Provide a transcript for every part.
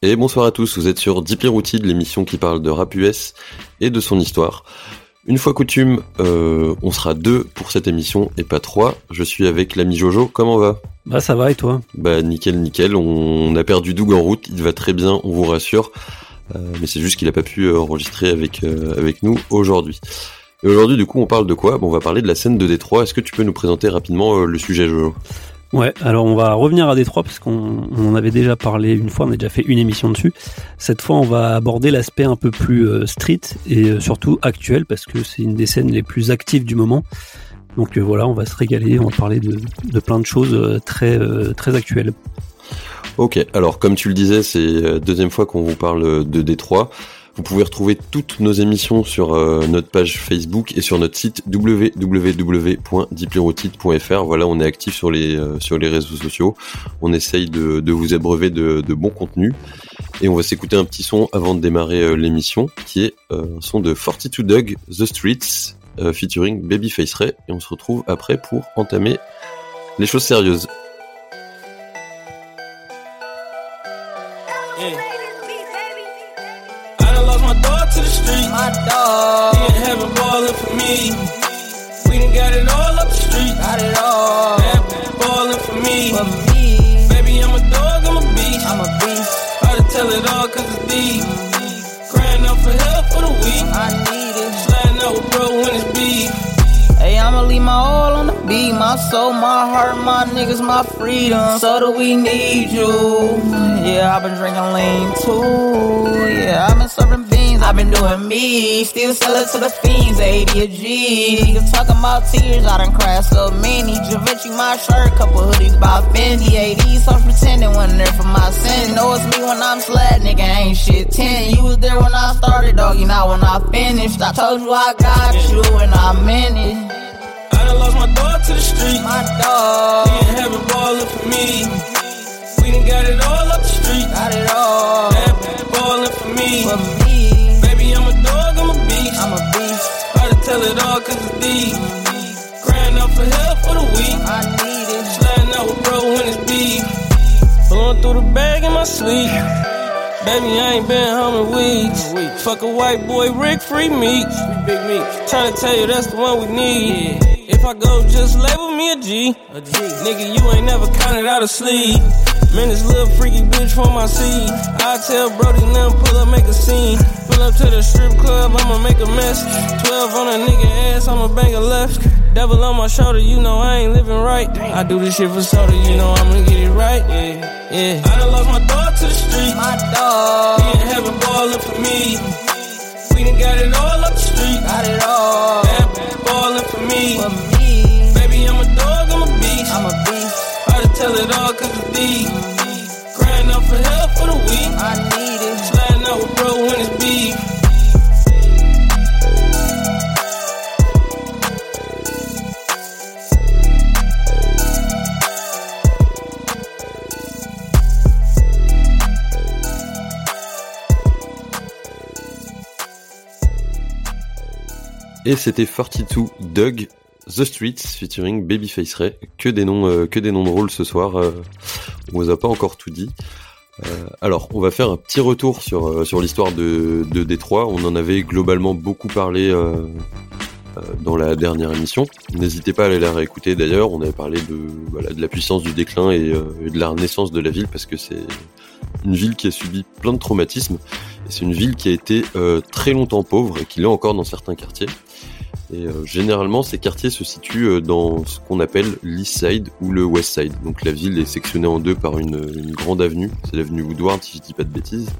Et bonsoir à tous, vous êtes sur Deeply Routed, l'émission qui parle de rap US et de son histoire. Une fois coutume, euh, on sera deux pour cette émission et pas trois. Je suis avec l'ami Jojo, comment va? Bah ça va et toi? Bah nickel nickel, on a perdu Doug en route, il va très bien, on vous rassure. Euh, mais c'est juste qu'il a pas pu euh, enregistrer avec, avec nous aujourd'hui. Et aujourd'hui du coup on parle de quoi? Bon, On va parler de la scène de Détroit, est-ce que tu peux nous présenter rapidement le sujet Jojo? Ouais, alors on va revenir à Détroit parce qu'on en avait déjà parlé une fois, on a déjà fait une émission dessus. Cette fois, on va aborder l'aspect un peu plus euh, street et euh, surtout actuel parce que c'est une des scènes les plus actives du moment. Donc euh, voilà, on va se régaler, on va parler de, de plein de choses très très actuelles. Ok, alors comme tu le disais, c'est la deuxième fois qu'on vous parle de Détroit. Vous pouvez retrouver toutes nos émissions sur euh, notre page Facebook et sur notre site www.diplerotite.fr. Voilà, on est actif sur les euh, sur les réseaux sociaux. On essaye de, vous abreuver de, de bons contenus. Et on va s'écouter un petit son avant de démarrer euh, l'émission, qui est un son de 42 Dog, The Streets, featuring Babyface Ray. Et on se retrouve après pour entamer les choses sérieuses. My dog. He in heaven ballin' for me. We done got it all up the street. Got it all. Bad ballin' for me. For me. Baby, I'm a dog, I'm a beast. I'm a beast. Hard to tell it all cause it's deep. Crying out for help for the weak. I need it. Sliding out with bro when it's beef. I'ma leave my all on the beat. My soul, my heart, my niggas, my freedom. So do we need you? Yeah, I've been drinking lean too. Yeah, I've been serving beans, I've been doing me, still sell it to the fiends, 80 a G. Niggas talking about tears, I done cried so many. Givenchy my shirt, couple hoodies by Fendi. 80 so pretending when there for my sin. Know it's me when I'm slad, nigga ain't shit 10. You was there when I started, dog, you not when I finished. I told you I got you and I meant it. Lost my dog to the street. My dog. He in heaven ballin' for me. We done got it all up the street. Got it all. That ballin' for me. For me. Baby, I'm a dog, I'm a beast. Hard to tell it all cause it's deep. Crying out for help for the weak. I need it. Sliding out with bro when it's beef. Blowing through the bag in my sleep. Baby, I ain't been home in weeks. Fuck a white boy, Rick, free meat. Big meat. To tell you that's the one we need. If I go, just label me a G. A G. Nigga, you ain't never counted out of sleep. Man, this little freaky bitch for my seed. I tell Brody, now pull up, make a scene. Pull up to the strip club, I'ma make a mess. 12 on a nigga ass, I'ma bang a left. Devil on my shoulder, you know I ain't living right. I do this shit for soda, you know I'ma get it right. Yeah, yeah. I done lost my dog to the street. My dog. He in heaven ballin' for me. We done got it all up the street. Got it all. Bad ballin' for me. For me. Baby, I'm a dog, I'm a beast. I'm a beast. Hard to tell it all cause it's deep. Crying out for help for the weak. I need it. Et c'était 42 Doug The Streets featuring Babyface Ray. Que des noms, euh, que des noms drôles ce soir. Euh, on vous a pas encore tout dit. Euh, alors, on va faire un petit retour sur sur l'histoire de, de Détroit. On en avait globalement beaucoup parlé dans la dernière émission. N'hésitez pas à aller la réécouter. D'ailleurs, on avait parlé de voilà de la puissance du déclin et, de la renaissance de la ville parce que c'est une ville qui a subi plein de traumatismes. C'est une ville qui a été très longtemps pauvre et qui l'est encore dans certains quartiers. Et euh, généralement, ces quartiers se situent euh, dans ce qu'on appelle l'East Side ou le West Side. Donc la ville est sectionnée en deux par une, grande avenue, c'est l'avenue Woodward si je dis pas de bêtises,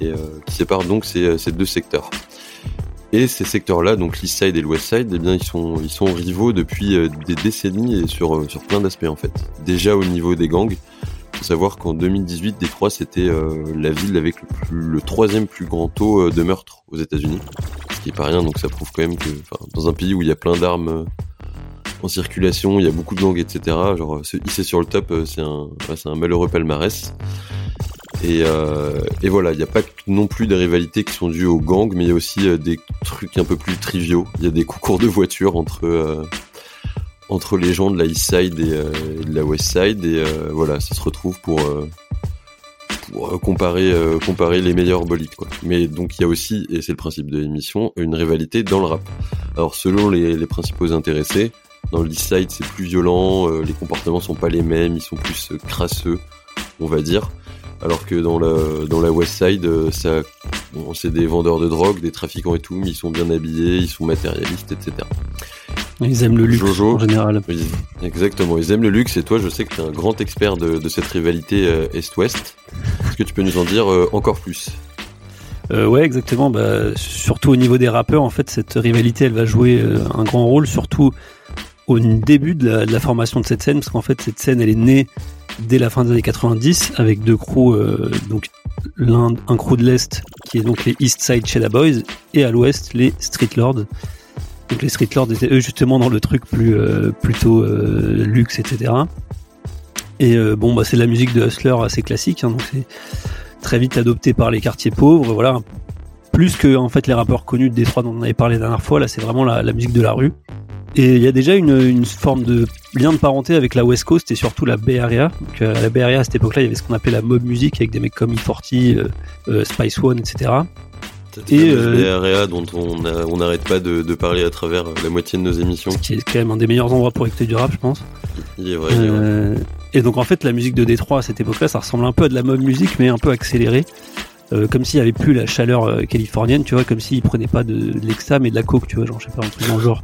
et euh, qui sépare donc ces, ces, deux secteurs. Et ces secteurs-là, donc l'East Side et le West Side, eh bien ils sont ils sont rivaux depuis des décennies et sur sur plein d'aspects en fait. Déjà au niveau des gangs, faut savoir qu'en 2018, Détroit c'était la ville avec le, troisième plus grand taux de meurtres aux États-Unis ce qui est pas rien, donc ça prouve quand même que dans un pays où il y a plein d'armes euh, en circulation, il y a beaucoup de gangs, etc. Genre se hisser sur le top, euh, c'est un, malheureux palmarès. Euh, et voilà, il n'y a pas non plus des rivalités qui sont dues aux gangs, mais il y a aussi des trucs un peu plus triviaux. Il y a des concours de voitures entre entre les gens de la East Side et, de la West Side, et voilà, ça se retrouve pour comparer comparer les meilleurs bolides quoi. Mais donc il y a aussi et c'est le principe de l'émission une rivalité dans le rap. Alors selon les, les principaux intéressés, dans le East Side c'est plus violent, les comportements sont pas les mêmes, ils sont plus crasseux, on va dire alors que dans la dans la West Side, euh, ça, c'est des vendeurs de drogue, des trafiquants et tout, mais ils sont bien habillés, ils sont matérialistes, etc. Ils aiment le luxe en général. exactement, ils aiment le luxe et toi, je sais que tu es un grand expert de, de cette rivalité euh, Est-Ouest. Est-ce que tu peux nous en dire euh, encore plus? Euh, ouais, exactement. Bah, surtout au niveau des rappeurs, en fait, cette rivalité, elle va jouer un grand rôle, surtout au début de la, de la formation de cette scène, parce qu'en fait, cette scène, elle est née dès la fin des années 90 avec deux crews, euh, donc l'un un crew de l'est qui est donc les East Side Cheddar Boys et à l'ouest les Street Lords. Donc les Street Lords étaient eux justement dans le truc plus euh, plutôt euh, luxe etc. Et bon bah c'est de la musique de hustler assez classique, hein, donc c'est très vite adopté par les quartiers pauvres, voilà. Plus que en fait les rappeurs connus de Détroit dont on avait parlé la dernière fois, là c'est vraiment la, musique de la rue. Et il y a déjà une, forme de lien de parenté avec la West Coast et surtout la Bay Area. Donc, euh, la Bay Area à cette époque-là, il y avait ce qu'on appelait la mob music avec des mecs comme E40, euh, euh, Spice One, etc. Et euh, Area dont on n'arrête pas de, de, parler à travers la moitié de nos émissions. Ce qui est quand même un des meilleurs endroits pour écouter du rap, je pense. Il est vrai. Il est vrai. Et donc en fait, la musique de Détroit à cette époque-là, ça ressemble un peu à de la mob music, mais un peu accélérée. Euh, comme s'il n'y avait plus la chaleur californienne, tu vois, comme s'ils prenaient pas de, de l'exta mais de la coke, tu vois, genre je sais pas un truc dans le genre.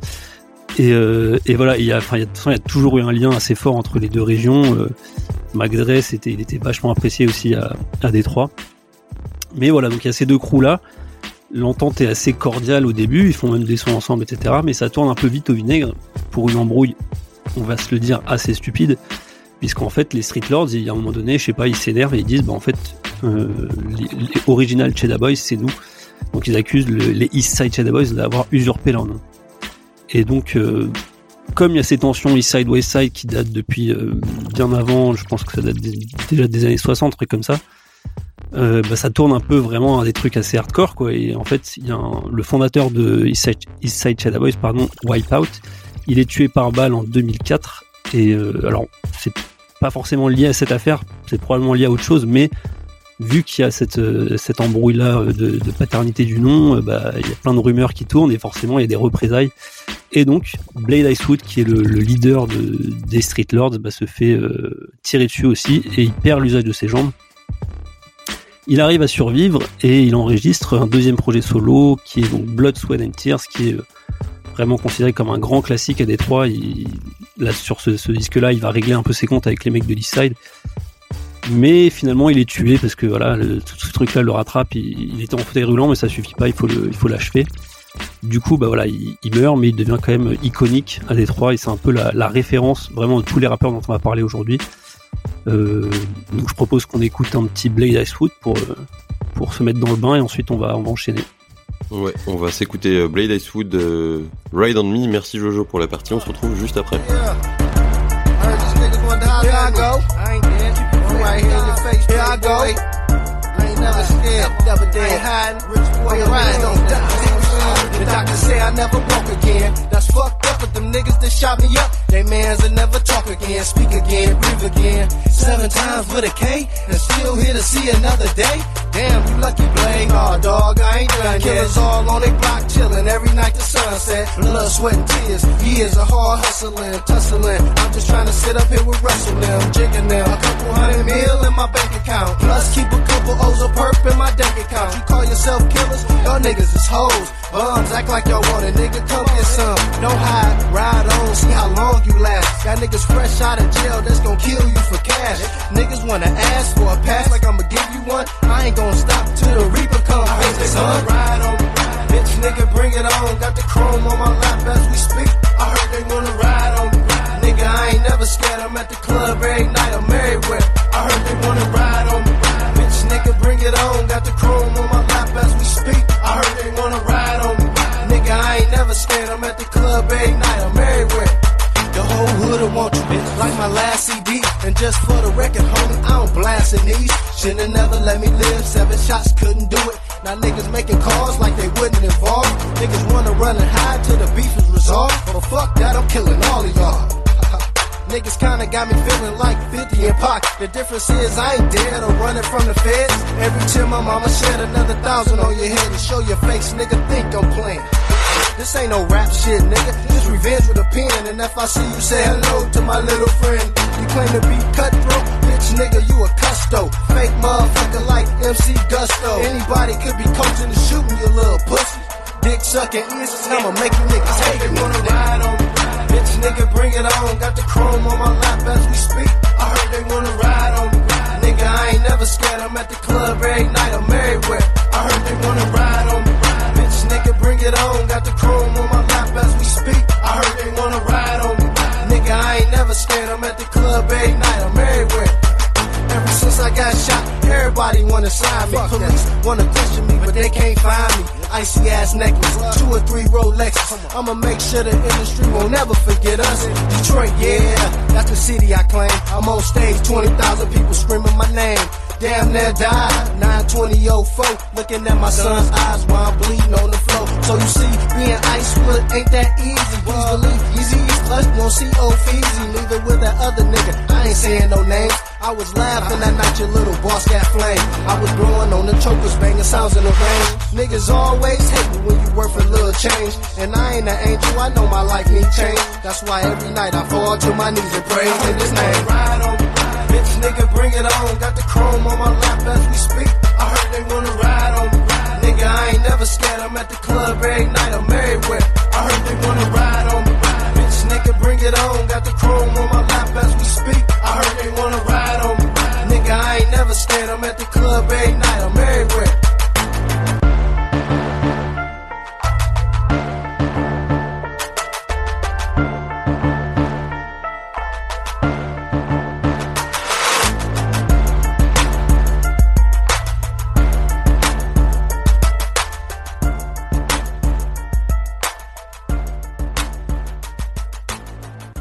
Et, euh, et voilà, il y a, enfin, il y, a, toujours eu un lien assez fort entre les deux régions. Euh, c'était, il était vachement apprécié aussi à, à Détroit. Mais voilà, donc il y a ces deux crews là. L'entente est assez cordiale au début, ils font même des sons ensemble, etc. Mais ça tourne un peu vite au vinaigre pour une embrouille, on va se le dire, assez stupide. Puisqu'en fait, les Street Lords, a un moment donné, je sais pas, ils s'énervent et ils disent, bah en fait, euh, original Cheddar Boys, c'est nous. Donc ils accusent le, les East Side Cheddar Boys d'avoir usurpé leur nom. Et donc, euh, comme il y a ces tensions East Side, West Side qui datent depuis euh, bien avant, je pense que ça date déjà des années 60, trucs comme ça, euh, bah, ça tourne un peu vraiment à des trucs assez hardcore, quoi. Et en fait, le fondateur de East Side, East Side Shadow Boys, pardon, Wipeout, il est tué par balle en 2004. Et alors, c'est pas forcément lié à cette affaire, c'est probablement lié à autre chose, mais vu qu'il y a cette, euh, cette embrouille-là euh, de, paternité du nom, euh, bah, il y a plein de rumeurs qui tournent et forcément il y a des représailles. Et donc, Blade Icewood, qui est le, le leader de, des Street Lords, bah, se fait euh, tirer dessus aussi et il perd l'usage de ses jambes. Il arrive à survivre et il enregistre un deuxième projet solo qui est donc Blood, Sweat and Tears, qui est vraiment considéré comme un grand classique à Détroit. Là, sur ce, disque-là, il va régler un peu ses comptes avec les mecs de l'East Side. Mais finalement il est tué parce que voilà tout ce truc là le rattrape. Il, était en fauteuil roulant mais ça suffit pas. Il faut l'achever. Du coup bah voilà il, meurt mais il devient quand même iconique à Détroit. Et c'est un peu la, référence vraiment de tous les rappeurs dont on va parler aujourd'hui euh, donc je propose qu'on écoute un petit Blade Icewood pour euh, pour se mettre dans le bain et ensuite on va on va enchaîner. Ouais, on va s'écouter euh, Blade Icewood Ride on Me. Merci Jojo pour la partie. On se retrouve juste après. Yeah. The doctor say I never walk again. That's fucked up, them niggas that shot me up, they mans again, speak again, breathe again. Seven times with a K, and still here to see another day. Damn, you lucky blade. Oh, dog, I ain't done Killers yet. all on they block chillin' every night the sun set. Blood, sweat, and tears. Years of hard hustling, tussling. I'm just trying to sit up here with Russell them, jigging them. A couple hundred mil in my bank account. Plus, keep a couple O's of perp in my bank account. You call yourself killers? Y'all niggas is hoes. Bums act like y'all want a nigga, come get some. No hide, ride on, see how long you last. Got niggas fresh out of jail that's gonna kill you for cash. Niggas wanna ask for a pass like I'ma give you one. I ain't gonna stop till the reaper come face the sun. Ride on me, bitch nigga, bring it on. Got the chrome on my lap as we speak. I heard they wanna ride on me. Nigga, I ain't never scared. I'm at the club every night. I'm everywhere. I heard they wanna ride on me. Bitch nigga, bring it on. Got the chrome on my lap as we speak. I heard they wanna ride on me. Nigga, I ain't never scared. I'm at the club every night. I'm everywhere. Whole hood will want you, bitch, like my last CD. And just for the record, homie, I don't blast in these. Should've never let me live. Seven shots couldn't do it. Now niggas making calls like they wouldn't involve. Niggas wanna run and hide till the beef is resolved. But fuck that, I'm killing all of y'all. Niggas kinda got me feeling like 50 in pocket. The difference is I ain't dead or running from the feds. Every time my mama shed another thousand on your head and show your face, nigga think I'm playing. This ain't no rap shit, nigga. This revenge with a pen. And if I see you say hello to my little friend, you claim to be cutthroat, bitch, nigga, you a custo. Fake motherfucker like MC Gusto. Anybody could be coaching and shooting you little pussy. Dick sucking I'ma make you niggas hate me. wanna ride on me. Bitch, nigga, bring it on. Got the chrome on my lap as we speak. I heard they wanna ride on me. Nigga, I ain't never scared. I'm at the club every night. I'm everywhere. I heard they wanna ride me. It on. Got the chrome on my lap as we speak. I heard they wanna ride on me. Nigga, I ain't never scared. I'm at the club every night. I'm everywhere. Ever since I got shot, everybody wanna sign me. Police wanna question me, but they can't find me. Icy ass necklace, two or three Rolexes. I'ma make sure the industry won't never forget us. Detroit, yeah, that's the city I claim. I'm on stage, 20,000 people screaming my name. Damn near died, 92004. Looking at my son's eyes while I'm bleeding on the floor. So you see, being Icewood ain't that easy. Please believe, easy is clutch, see old Feezy. It with that other nigga. I ain't saying no names. I was laughing that night your little boss got flame. I was growing on the chokers, banging sounds in the rain. Niggas always hate me when you worth a little change. And I ain't an angel, I know my life need change. That's why every night I fall to my knees and pray in his name. Ride on bitch, nigga, bring it on. Got the chrome on my lap as we speak. I heard they wanna ride on me. Nigga, I ain't never scared. I'm at the club every night. I'm everywhere. I heard they wanna ride on me. Bitch, nigga, bring it on. Got the chrome on my lap as we speak. I heard they wanna ride on me. Nigga, I ain't never scared. I'm at the club every night. I'm everywhere.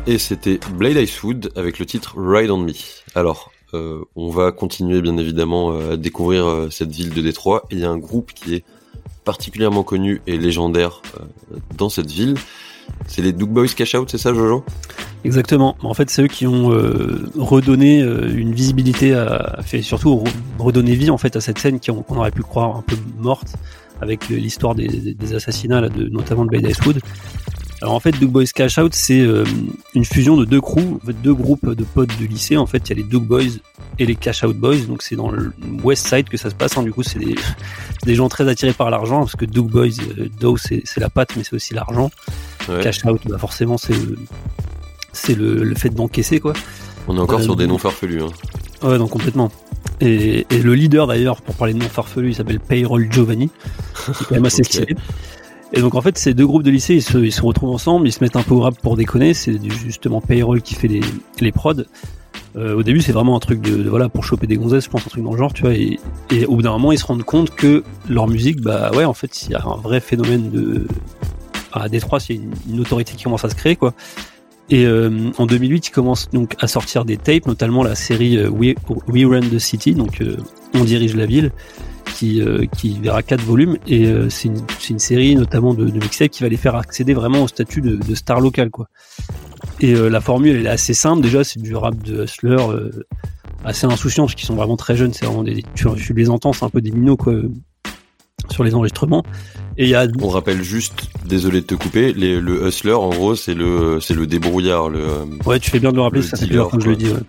Et c'était Blade Icewood avec le titre Ride on Me. Alors, euh, on va continuer bien évidemment euh, à découvrir euh, cette ville de Détroit. Il y a un groupe qui est particulièrement connu et légendaire dans cette ville. C'est les Doug Boys Cash Out, c'est ça Jojo? Exactement. En fait, c'est eux qui ont redonné une visibilité, à, fait surtout re- redonné vie en fait à cette scène qu'on aurait pu croire un peu morte avec l'histoire des, des- des assassinats là, de, notamment de Blade Icewood. Alors en fait, Doug Boys Cash Out, c'est euh, une fusion de deux crews, deux groupes de potes de lycée. En fait, il y a les Doug Boys et les Cash Out Boys. Donc c'est dans le West Side que ça se passe. hein. Du coup, c'est des, gens très attirés par l'argent parce que Doug Boys, euh, c'est la patte, mais c'est aussi l'argent. Ouais. Cash Out, bah forcément, c'est le, c'est le, le fait d'encaisser quoi. On est encore Euh, sur des noms farfelus. Hein. Ouais, non, complètement. Et, et le leader d'ailleurs, pour parler de nom farfelu, il s'appelle Payroll Giovanni. C'est quand même assez stylé. Et donc en fait, ces deux groupes de lycée, ils se, retrouvent ensemble, ils se mettent un peu au rap pour déconner. C'est justement Payroll qui fait les, les prods. Euh, au début, c'est vraiment un truc de, voilà pour choper des gonzesses, je pense un truc dans le genre, tu vois. Et, au bout d'un moment, ils se rendent compte que leur musique, bah ouais, en fait, il y a un vrai phénomène de à Détroit, a une, autorité qui commence à se créer, quoi. Et euh, en 2008, ils commencent donc à sortir des tapes, notamment la série euh, We, We Run the City, donc On dirige la ville, qui, euh, qui verra quatre volumes. Et euh, c'est une, série notamment de, de mixtapes qui va les faire accéder vraiment au statut de, de star local, quoi. Et euh, la formule, elle est assez simple. Déjà, c'est du rap de hustler assez insouciant, parce qu'ils sont vraiment très jeunes. C'est vraiment des, tu, tu les entends, c'est un peu des minots, quoi, sur les enregistrements. Et y a On rappelle juste, désolé de te couper, les- le hustler en gros c'est le c'est le débrouillard, le Ouais, tu fais bien de le rappeler, Le ça fait que je le dis. Ouais.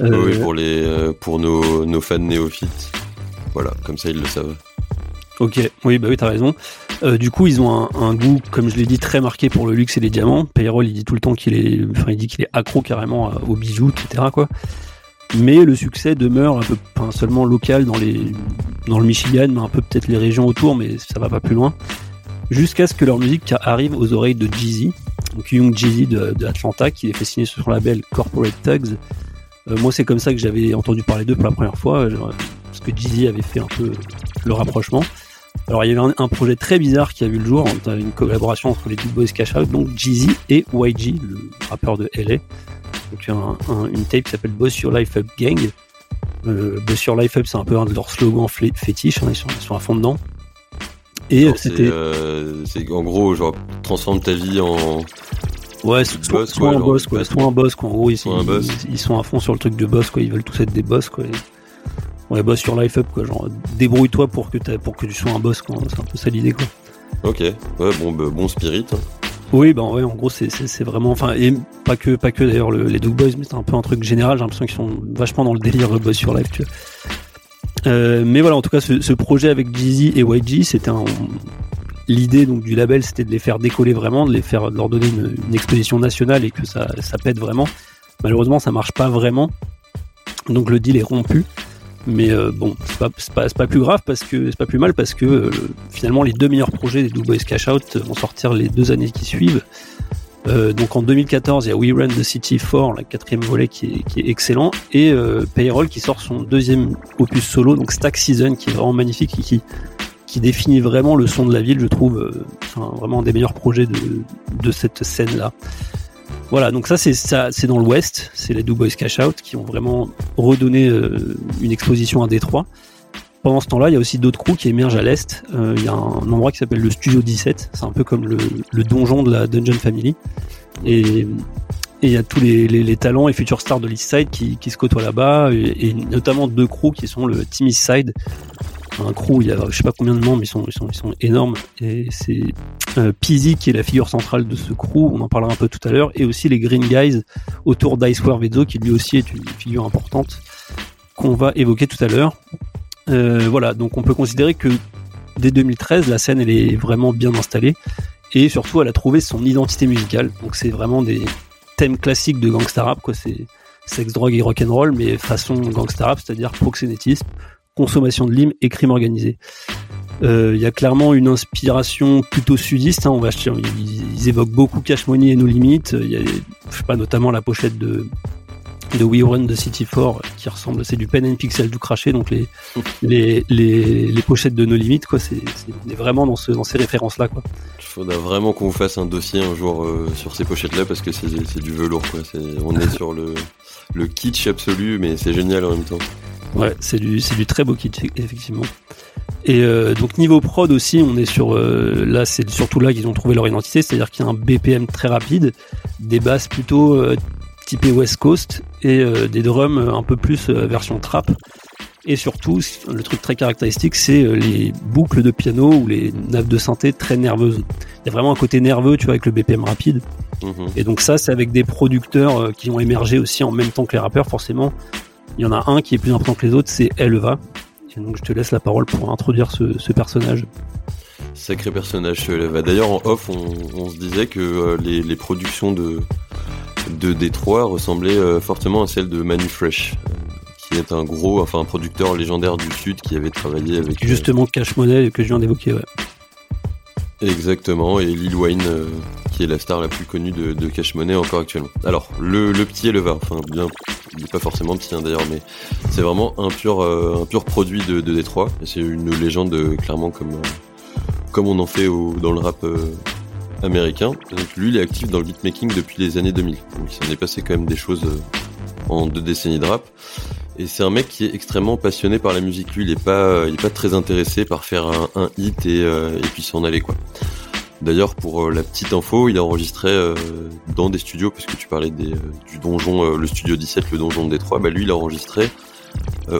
Euh, oui, pour les pour nos nos fans néophytes. Voilà, comme ça ils le savent. Ok, oui, bah oui, t'as raison. Euh, du coup, ils ont un, goût, comme je l'ai dit, très marqué pour le luxe et les diamants. Payroll, il dit tout le temps qu'il est, enfin, il dit qu'il est accro carrément aux bijoux, etc.. Mais le succès demeure un peu, seulement local dans les, dans le Michigan, mais un peu peut-être les régions autour, mais ça va pas plus loin. Jusqu'à ce que leur musique arrive aux oreilles de Jeezy, donc Young Jeezy de, qui les fait signer sur son label Corporate Tugs. Euh, moi, c'est comme ça que j'avais entendu parler d'eux pour la première fois, euh, parce que Jeezy avait fait un peu le rapprochement. Alors il y avait un, un projet très bizarre qui a vu le jour, a une collaboration entre les Big Boys Cash Out, donc Jeezy et YG, le rappeur de LA. Donc un, un- une tape qui s'appelle Boss Your Life Up Gang. Euh, Boss Your Life Up, c'est un peu un de leurs slogans fétiches, hein, ils, sont, ils sont à fond dedans. Et c'était C'est euh, en gros genre transforme ta vie en Ouais, soit, soit un boss, quoi. Soit un boss, quoi. En gros, ils, ils, sont à fond sur le truc de boss, quoi. Ils veulent tous être des boss, quoi. Ouais, boss sur Life Up, quoi. Genre, débrouille-toi pour que, pour que tu sois un boss, quoi. C'est un peu ça l'idée, quoi. Ok, ouais, bon, bah, bon spirit. Hein. Oui, ben ouais, en gros, c'est vraiment, enfin, et pas que, pas que d'ailleurs les Dog Boys, mais c'est un peu un truc général. J'ai l'impression qu'ils sont vachement dans le délire boss sur tu vois. Euh, mais voilà, en tout cas, ce, ce projet avec Jeezy et YG, c'était un, l'idée donc du label, c'était de les faire décoller vraiment, de les faire, de leur donner une, une exposition nationale et que ça, ça pète vraiment. Malheureusement, ça marche pas vraiment. Donc le deal est rompu. Mais euh, bon, c'est pas, pas, pas, plus grave parce que c'est pas plus mal parce que euh, finalement les deux meilleurs projets des Boys Cash Out vont sortir les deux années qui suivent. Euh, donc en 2014, il y a We Run the City 4, la quatrième volet qui est, qui est excellent, et Payroll qui sort son deuxième opus solo, donc Stack Season, qui est vraiment magnifique et qui, qui définit vraiment le son de la ville, je trouve, enfin, vraiment un des meilleurs projets de, de cette scène-là. Voilà, donc ça c'est ça, c'est dans l'Ouest, c'est les Do Boys Cash Out qui ont vraiment redonné euh, une exposition à Détroit. Pendant ce temps-là, il y a aussi d'autres crews qui émergent à l'Est. Euh, il y a un, endroit qui s'appelle le Studio 17, c'est un peu comme le, donjon de la Dungeon Family. Et il y a tous les, talents et futurs stars de l'East Side qui, qui se côtoient là-bas, et, et, notamment deux crews qui sont le Team East Side un crew, il y a je sais pas combien de membres, ils sont, ils sont, ils sont énormes. Et c'est euh, qui est la figure centrale de ce crew, on en parlera un peu tout à l'heure, et aussi les Green Guys autour d'Icewear Vezzo, qui lui aussi est une figure importante qu'on va évoquer tout à l'heure. Euh, voilà, donc on peut considérer que dès 2013, la scène elle est vraiment bien installée, et surtout elle a trouvé son identité musicale. Donc c'est vraiment des thèmes classiques de gangsta rap, quoi. C'est sexe, drogue et rock'n'roll, mais façon gangsta rap, c'est-à-dire proxénétisme, consommation de lime et crime organisé. Euh, il y a clairement une inspiration plutôt sudiste. Hein, on va, ils, ils, évoquent beaucoup Cash Money et nos limites. Il y a, je sais pas, notamment la pochette de de We Run the City 4 qui ressemble, c'est du pen and pixel tout craché, donc les les, les, les pochettes de nos limites quoi. C'est on est vraiment dans ce dans ces références là quoi. Il faudra vraiment qu'on vous fasse un dossier un jour euh, sur ces pochettes là parce que c'est du velours quoi. on est sur le le kitsch absolu, mais c'est génial en même temps. Ouais, c'est du, très beau kit, effectivement. Et euh, donc niveau prod aussi, on est sur euh, là, c'est surtout là qu'ils ont trouvé leur identité, c'est-à-dire qu'il y a un BPM très rapide, des basses plutôt euh, typées West Coast et des drums un peu plus version trap. Et surtout, le truc très caractéristique, c'est les boucles de piano ou les nappes de synthé très nerveuses. Il y a vraiment un côté nerveux, tu vois, avec le BPM rapide. Mmh. Et donc ça, c'est avec des producteurs qui ont émergé aussi en même temps que les rappeurs, forcément. Il y en a un qui est plus important que les autres, c'est Elva. Et donc je te laisse la parole pour introduire ce, ce personnage. Sacré personnage, Elva. D'ailleurs, en off, on, on, se disait que euh, les, les, productions de, de Détroit ressemblaient euh, fortement à celles de Manu Fresh, euh, qui est un gros, enfin un producteur légendaire du Sud qui avait travaillé avec. Justement, Cash Money que je viens d'évoquer, ouais. Exactement, et Lil Wayne, euh, qui est la star la plus connue de, Cash Money encore actuellement. Alors, le, le petit Eleva, enfin bien, il n'est pas forcément petit hein, d'ailleurs, mais c'est vraiment un pur, euh, un pur produit de, Détroit. C'est une légende euh, clairement comme, comme on en fait dans le rap américain. Donc lui, il est actif dans le beatmaking depuis les années 2000. Donc il s'en est passé quand même des choses en deux décennies de rap. Et c'est un mec qui est extrêmement passionné par la musique. Lui, il est pas, il est pas très intéressé par faire un, hit et, euh, et puis s'en aller quoi. D'ailleurs, pour euh, la petite info, il a enregistré euh, dans des studios, parce que tu parlais du donjon, le studio 17, le donjon de Détroit. Bah lui, il a enregistré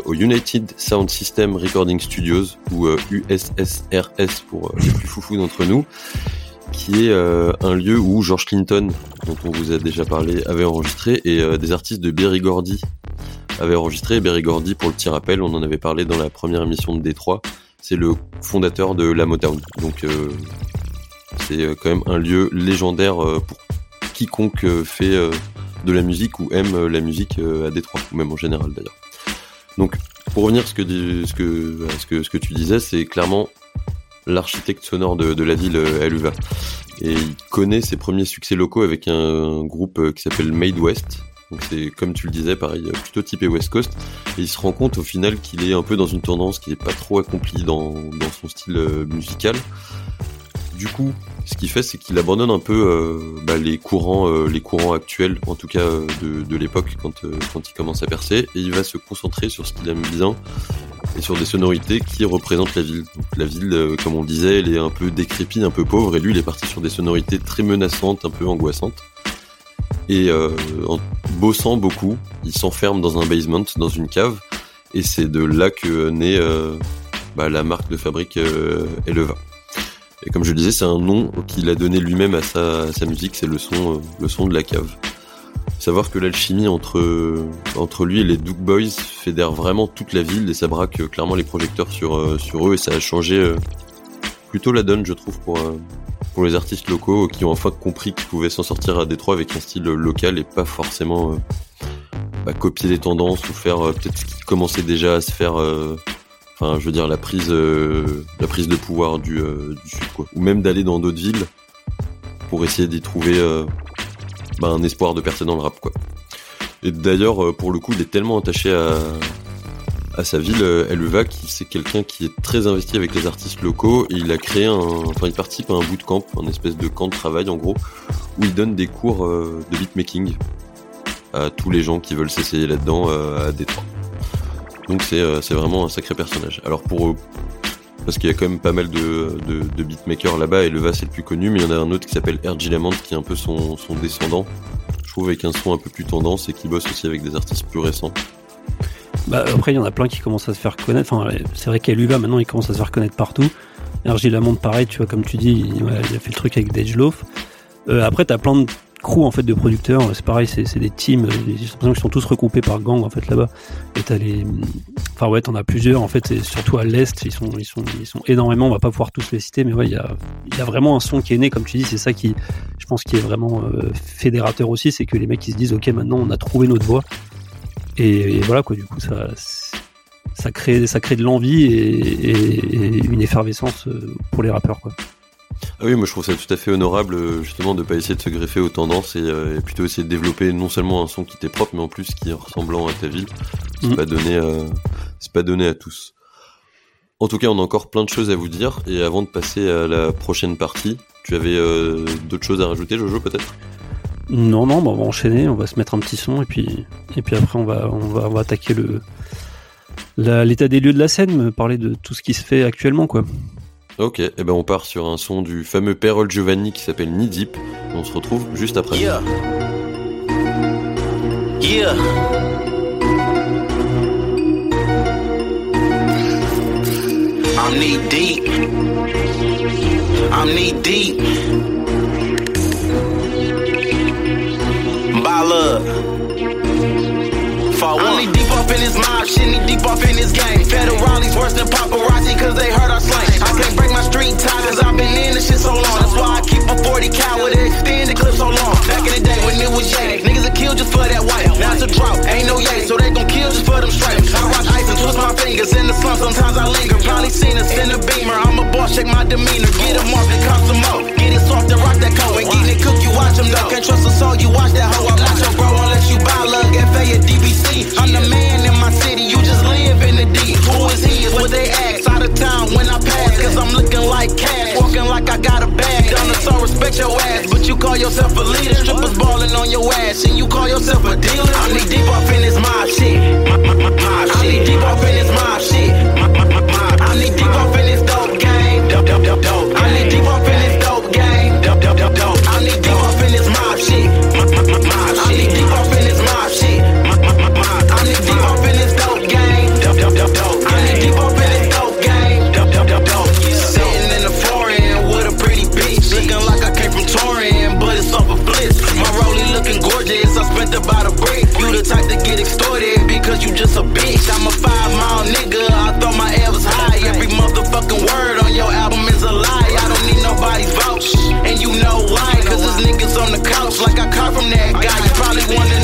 au United Sound System Recording Studios, ou USSRS pour les plus foufous d'entre nous, qui est un lieu où George Clinton, dont on vous a déjà parlé, avait enregistré, et des artistes de Berry Gordy avait enregistré. Berry pour le petit rappel, on en avait parlé dans la première émission de Détroit. C'est le fondateur de la Motown. Donc euh, c'est quand même un lieu légendaire pour quiconque fait de la musique ou aime la musique à Détroit, ou même en général d'ailleurs. Donc pour revenir à ce que, ce que, tu disais, c'est clairement l'architecte sonore de, la ville Eluva. Et il connaît ses premiers succès locaux avec un groupe qui s'appelle Made West, donc c'est comme tu le disais, pareil, plutôt typé West Coast. Et il se rend compte au final qu'il est un peu dans une tendance qui n'est pas trop accomplie dans, son style euh, musical. Du coup, ce qu'il fait, c'est qu'il abandonne un peu euh, bah, les courants, euh, les courants actuels, en tout cas de, l'époque quand, quand il commence à percer, et il va se concentrer sur ce qu'il aime bien et sur des sonorités qui représentent la ville. Donc, la ville, comme on le disait, elle est un peu décrépite, un peu pauvre, et lui, il est parti sur des sonorités très menaçantes, un peu angoissantes. Et en bossant beaucoup, il s'enferme dans un basement, dans une cave, et c'est de là que naît bah, la marque de fabrique Eleva. Et comme je le disais, c'est un nom qu'il a donné lui-même à sa, musique, c'est le son, le son de la cave. Savoir que l'alchimie entre, entre lui et les Duke Boys fédère vraiment toute la ville et ça braque clairement les projecteurs sur, sur eux et ça a changé plutôt la donne, je trouve, pour, les artistes locaux qui ont enfin compris qu'ils pouvaient s'en sortir à Détroit avec un style local et pas forcément euh, bah, copier les tendances ou faire euh, peut-être ce qui commençait déjà à se faire. Euh, enfin, je veux dire la prise, la prise de pouvoir du, du sud, quoi. Ou même d'aller dans d'autres villes pour essayer d'y trouver bah, un espoir de percer dans le rap, quoi. Et d'ailleurs, pour le coup, il est tellement attaché à, à sa ville, euh, Eleva, qui c'est quelqu'un qui est très investi avec les artistes locaux il a créé un, enfin il participe à un bootcamp, un espèce de camp de travail en gros, où il donne des cours euh, de beatmaking à tous les gens qui veulent s'essayer là-dedans euh, à Détroit. Donc c'est vraiment un sacré personnage. Alors pour parce qu'il y a quand même pas mal de, beatmakers là-bas, et Leva c'est le plus connu, mais il y en a un autre qui s'appelle RG Lamont qui est un peu son descendant, je trouve avec un son un peu plus tendance et qui bosse aussi avec des artistes plus récents. Bah, après, il y en a plein qui commencent à se faire connaître. Enfin, c'est vrai qu'Eluva, maintenant, il commence à se faire connaître partout. RG Lamont, pareil, tu vois, comme tu dis, il, a fait le truc avec Dej Loaf. Euh, après, t'as plein de crews, en fait, de producteurs. C'est pareil, c'est des teams. J'ai l'impression qu'ils sont tous recoupés par gang, en fait, là-bas. Et t'as les. Enfin, ouais, t'en as plusieurs, en fait, et surtout à l'Est, ils sont, énormément. On va pas pouvoir tous les citer, mais ouais, il y a, vraiment un son qui est né, comme tu dis. C'est ça qui, je pense, qui est vraiment euh, fédérateur aussi. C'est que les mecs, ils se disent, OK, maintenant, on a trouvé notre voie et, voilà quoi, du coup ça ça crée ça crée de l'envie et, une effervescence euh, pour les rappeurs quoi. Ah oui, moi je trouve ça tout à fait honorable euh, justement de pas essayer de se greffer aux tendances euh, et, plutôt essayer de développer non seulement un son qui t'est propre mais en plus qui est ressemblant à ta ville. C'est mm. pas donné c'est pas donné à tous. En tout cas, on a encore plein de choses à vous dire et avant de passer à la prochaine partie, tu avais d'autres choses à rajouter Jojo peut-être? Non, non, bah, on va enchaîner, on va se mettre un petit son et puis, et puis après on va, on va, on va attaquer le l'état des lieux de la scène, me parler de tout ce qui se fait actuellement, quoi. Ok, et eh ben on part sur un son du fameux Perol Giovanni qui s'appelle Knee Deep. On se retrouve juste après. Yeah. Yeah. I'm knee deep. I'm knee deep. For one. I'm deep up in his mob shit, knee deep up in his game. Federali's worse than paparazzi cause they heard our slang. I can't break my street tie cause I've been in this shit so long. That's why I keep a 40 cal with it, extend the clip so long. Back in the day when it was yay, niggas kill just for that white. Now it's a drought, ain't no yay, so they gon' kill just for them stripes. I rock ice and twist my fingers in the sun, sometimes I linger. Probably seen us in the beamer, I'm a boss, check my demeanor. Get them off and cost some more. Get it soft and rock that coat. When getting it cook, you watch them though. Can't trust a soul, you watch that hoe. I'm not your bro unless you buy lug, FA or DBC. I'm the man in my city, you just live in the D. Who is he? Is what they ask. Out of town when I pass, cause I'm looking like cash. Walking like I got a bag. So respect your ass, but you call yourself a leader. Strippers balling on your ass, and you call yourself a dealer. I need deep off in this mob shit. My, my. I need deep off in this mob shit. My, my. I need deep off in this dope game. Dope, dope, dope, dope. I need deep off in this dope you just a bitch. I'm a five mile nigga. I thought my was high. Every motherfucking word on your album is a lie. I don't need nobody's vouch, and you know why? Cause this niggas on the couch like I caught from that guy. You probably wanna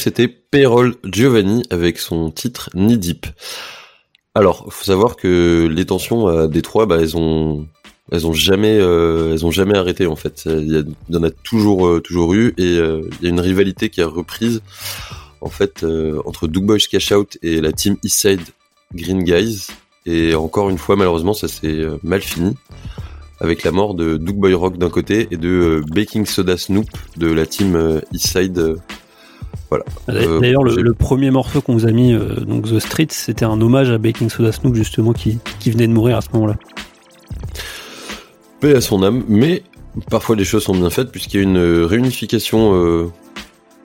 c'était Payroll Giovanni avec son titre Knee Deep. Alors, faut savoir que les tensions à bah, elles ont jamais, euh, elles ont jamais arrêté en fait. Il y, en a toujours, euh, eu, et euh, il y a une rivalité qui a reprise en fait entre Doug Boys Cash Out et la team Eastside Green Guys. Et encore une fois, malheureusement, ça s'est mal fini avec la mort de Doug Boy Rock d'un côté et de Baking Soda Snoop de la team Eastside voilà. Euh, d'ailleurs, le, premier morceau qu'on vous a mis, euh, donc The Street, c'était un hommage à Baking Soda Snoop justement qui, qui venait de mourir à ce moment-là. Paix à son âme, mais parfois les choses sont bien faites puisqu'il y a une réunification euh,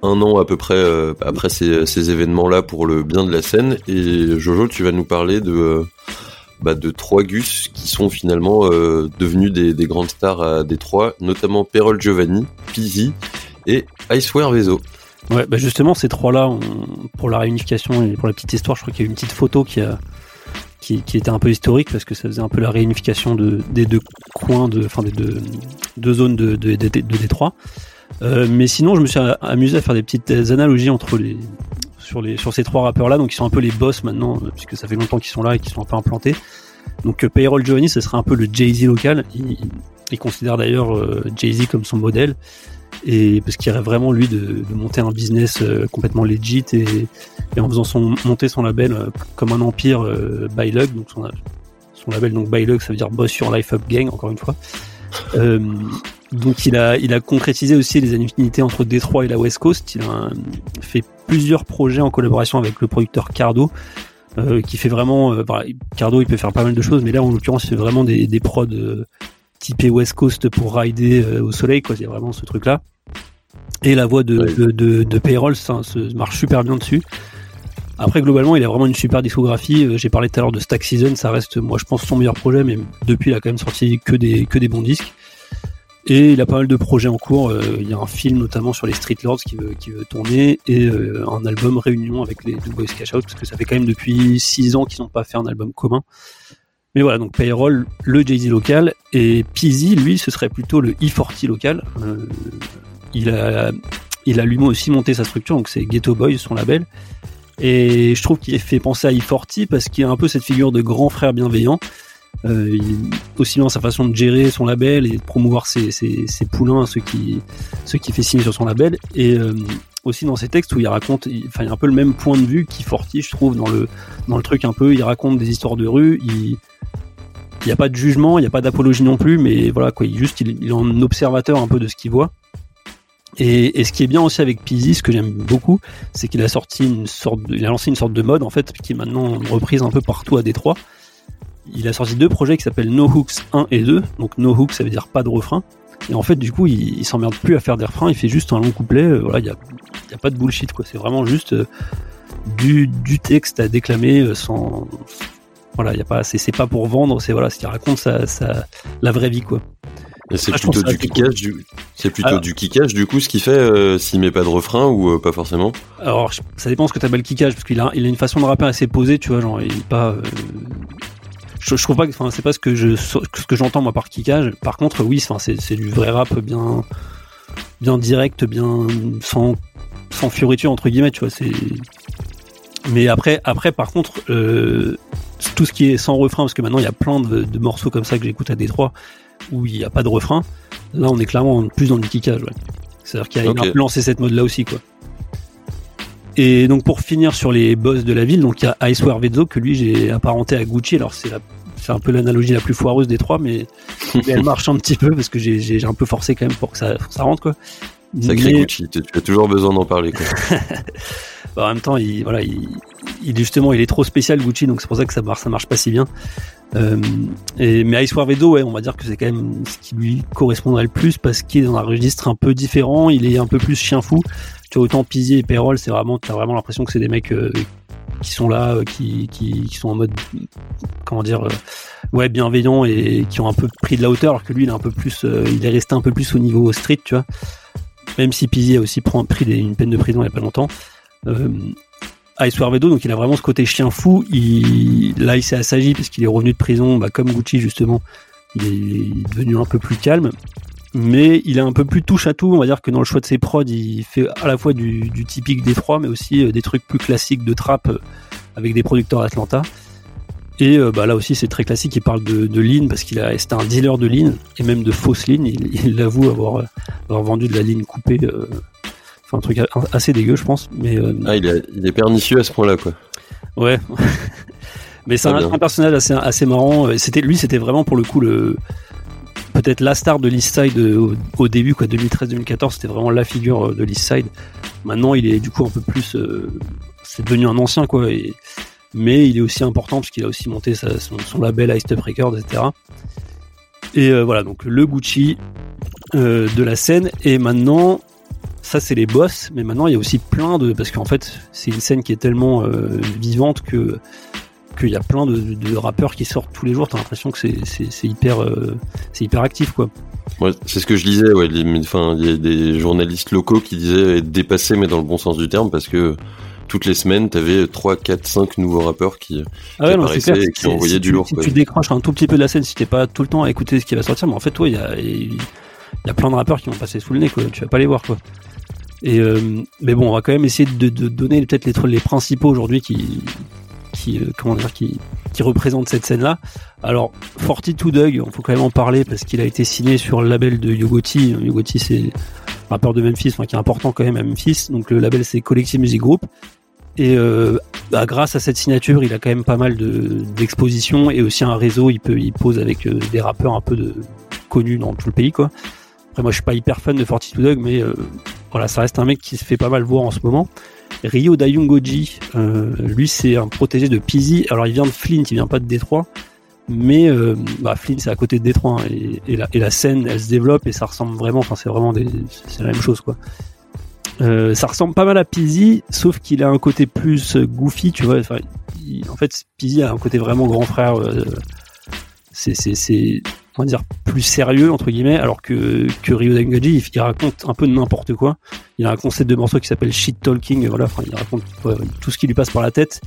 un an à peu près après ces, événements-là pour le bien de la scène. Et Jojo, tu vas nous parler de bah, de trois Gus qui sont finalement devenus des, des, grandes stars à Détroit, notamment Perol Giovanni, Pizzi et Iceware Vezo. Ouais, bah justement, ces trois-là, pour la réunification et pour la petite histoire, je crois qu'il y a une petite photo qui, a, qui, était un peu historique parce que ça faisait un peu la réunification de, des deux coins, de, enfin des deux, deux zones de, de, de, Détroit. Euh, mais sinon, je me suis amusé à faire des petites analogies entre les, sur, les, sur ces trois rappeurs-là, donc ils sont un peu les boss maintenant, euh, puisque ça fait longtemps qu'ils sont là et qu'ils sont un peu implantés. Donc euh, Payroll Giovanni, ce serait un peu le Jay-Z local. Il, considère d'ailleurs Jay-Z comme son modèle et parce qu'il rêve vraiment lui de, monter un business euh, complètement legit et, en faisant son monter son label euh, comme un empire euh, by Lug, donc son, son label donc by Lug, ça veut dire Boss sur Life Up Gang encore une fois. donc il a il a concrétisé aussi les affinités entre Détroit et la West Coast. Il a fait plusieurs projets en collaboration avec le producteur Cardo. qui fait vraiment Cardo il peut faire pas mal de choses mais là en l'occurrence il fait vraiment des, des prods typé West Coast pour rider euh, au soleil, quoi. C'est vraiment ce truc-là. Et la voix de, de, de, Payroll, ça, marche super bien dessus. Après, globalement, il a vraiment une super discographie. Euh, j'ai parlé tout à l'heure de Stack Season, ça reste, moi, je pense, son meilleur projet, mais depuis, il a quand même sorti que des, que des bons disques. Et il a pas mal de projets en cours. Euh, il y a un film notamment sur les Street Lords qui veut, qui veut tourner et un album réunion avec les deux Boys Cash Out parce que ça fait quand même depuis 6 ans qu'ils n'ont pas fait un album commun. Mais voilà, donc Payroll, le Jay-Z local, et Peasy, lui, ce serait plutôt le E40 local. Euh, il a, il a lui aussi monté sa structure, donc c'est Ghetto Boys, son label. Et je trouve qu'il fait penser à E40 parce qu'il a un peu cette figure de grand frère bienveillant. Euh, aussi dans sa façon de gérer son label et de promouvoir ses, poulains, ceux qui, ceux qui fait signer sur son label. Et euh, aussi dans ses textes où il raconte, enfin, il y a un peu le même point de vue qu'E40, je trouve, dans le, dans le truc un peu. Il raconte des histoires de rue, il, il n'y a pas de jugement, il n'y a pas d'apologie non plus, mais voilà, quoi, il, juste, il, est un observateur un peu de ce qu'il voit. Et, ce qui est bien aussi avec Pizzi, ce que j'aime beaucoup, c'est qu'il a sorti une sorte, il lancé une sorte de mode en fait, qui est maintenant reprise un peu partout à Détroit. Il a sorti deux projets qui s'appellent No Hooks 1 et 2. Donc No Hooks, ça veut dire pas de refrain. Et en fait, du coup, il, s'emmerde plus à faire des refrains. Il fait juste un long couplet. Euh, voilà, il y a, pas de bullshit quoi. C'est vraiment juste euh, du, du texte à déclamer euh, sans, voilà, y a pas, c'est pas pour vendre, c'est voilà, ce qui raconte sa, sa, la vraie vie quoi. C'est plutôt du kickage, du... c'est plutôt du kickage du coup ce qu'il fait euh, s'il met pas de refrain ou euh, pas forcément? Alors ça dépend ce que t'appelles kickage parce qu'il a, il a une façon de rapper assez posée, tu vois, genre il est pas. Euh, je, je, trouve pas que, enfin c'est pas ce que je, ce que j'entends moi par kickage. Par contre oui, c'est du vrai rap bien, bien direct, bien sans, sans fioriture entre guillemets, tu vois, c'est. Mais après, après par contre, euh, tout ce qui est sans refrain, parce que maintenant il y a plein de, morceaux comme ça que j'écoute à Détroit où il n'y a pas de refrain. Là, on est clairement plus dans le kickage. C'est-à-dire qu'il a okay. lancé cette mode là aussi, quoi. Et donc pour finir sur les boss de la ville, donc il y a Iceware Vezzo que lui j'ai apparenté à Gucci. Alors c'est c'est un peu l'analogie la plus foireuse des trois, mais, elle marche un petit peu parce que j'ai un peu forcé quand même pour que ça, ça rentre quoi. Sacré Gucci, tu as toujours besoin d'en parler. Quoi. Bah, en même temps, il, voilà, il, il, justement, il est trop spécial Gucci, donc c'est pour ça que ça marche, marche pas si bien. Euh, mais Iceware Vedo, ouais, on va dire que c'est quand même ce qui lui correspondrait le plus parce qu'il est dans un registre un peu différent, il est un peu plus chien fou. Tu vois, autant Pizzy et Payroll, c'est vraiment, t'as vraiment l'impression que c'est des mecs euh, qui sont là, euh, qui, qui, qui, sont en mode, comment dire, euh, ouais, bienveillants et qui ont un peu pris de la hauteur, alors que lui, il est un peu plus, il est resté un peu plus au niveau street, tu vois. Même si Pizzy a aussi pris une peine de prison il y a pas longtemps euh, Iceware Vedo, donc il a vraiment ce côté chien fou. Là, il s'est assagi parce qu'il est revenu de prison, bah, comme Gucci justement. Il est, devenu un peu plus calme. mais il est un peu plus touche à tout. On va dire que dans le choix de ses prods, il fait à la fois du, typique Détroit, mais aussi euh, des trucs plus classiques de trap euh, avec des producteurs d'Atlanta. Et euh, bah, là aussi, c'est très classique. Il parle de, de lean parce qu'il a, un dealer de lean et même de fausse lean. Il, il avoue avoir, avoir vendu de la ligne coupée. Enfin, un truc assez dégueu, je pense. Mais ah, il est, il est pernicieux à ce point-là, quoi. Ouais. mais c'est un, un, personnage assez, assez marrant. C'était lui, c'était vraiment pour le coup le peut-être la star de l'East Side euh, au, début, quoi, 2013-2014, c'était vraiment la figure euh, de l'East Side. Maintenant, il est du coup un peu plus, euh, c'est devenu un ancien, quoi. Et, mais il est aussi important parce qu'il a aussi monté sa, son, label Ice Up Records, etc. Et voilà, donc le Gucci de la scène. Et maintenant, ça c'est les boss, mais maintenant il y a aussi plein de, parce qu'en fait c'est une scène qui est tellement vivante que qu'il y a plein de, rappeurs qui sortent tous les jours. T'as l'impression que c'est hyper, euh, c'est hyper actif, quoi. Ouais, c'est ce que je disais. Ouais, enfin, il y a des journalistes locaux qui disaient être dépassés, mais dans le bon sens du terme, parce que toutes les semaines, t'avais 3, 4, 5 nouveaux rappeurs qui, ah apparaissaient et qui envoyaient du lourd. Si tu décroches un tout petit peu de la scène, si t'es pas tout le temps à écouter ce qui va sortir, mais en fait, toi, il y a, y a plein de rappeurs qui vont passer sous le nez, quoi. Tu vas pas les voir, quoi. Et euh, mais bon, on va quand même essayer de, de donner peut-être les, les principaux aujourd'hui qui, qui, euh, comment dire, qui, qui représente cette scène-là. Alors, Forty-Two Doug, on faut quand même en parler parce qu'il a été signé sur le label de Yogoti. Yogoti, c'est un rappeur de Memphis, enfin, qui est important quand même à Memphis. Donc, le label, c'est Collective Music Group. Et euh, bah, grâce à cette signature, il a quand même pas mal d'expositions et aussi un réseau. Il peut, il pose avec euh, des rappeurs un peu de, connus dans tout le pays, quoi. Après, moi, je suis pas hyper fan de Forty-Two Doug, mais voilà, ça reste un mec qui se fait pas mal voir en ce moment. Ryo Dayungoji, euh, lui c'est un protégé de Pizzi. Alors il vient de Flint, il vient pas de Détroit, mais euh, bah, Flint c'est à côté de Détroit hein, et, la, scène elle se développe et ça ressemble vraiment, enfin c'est vraiment des, c'est la même chose quoi. Euh, ça ressemble pas mal à Pizzi, sauf qu'il a un côté plus goofy, tu vois. en fait, Pizzi a un côté vraiment grand frère. c'est, on va dire plus sérieux entre guillemets alors que que Ryo il, raconte un peu n'importe quoi. Il a un concept de morceau qui s'appelle shit talking voilà enfin il raconte tout ce qui lui passe par la tête.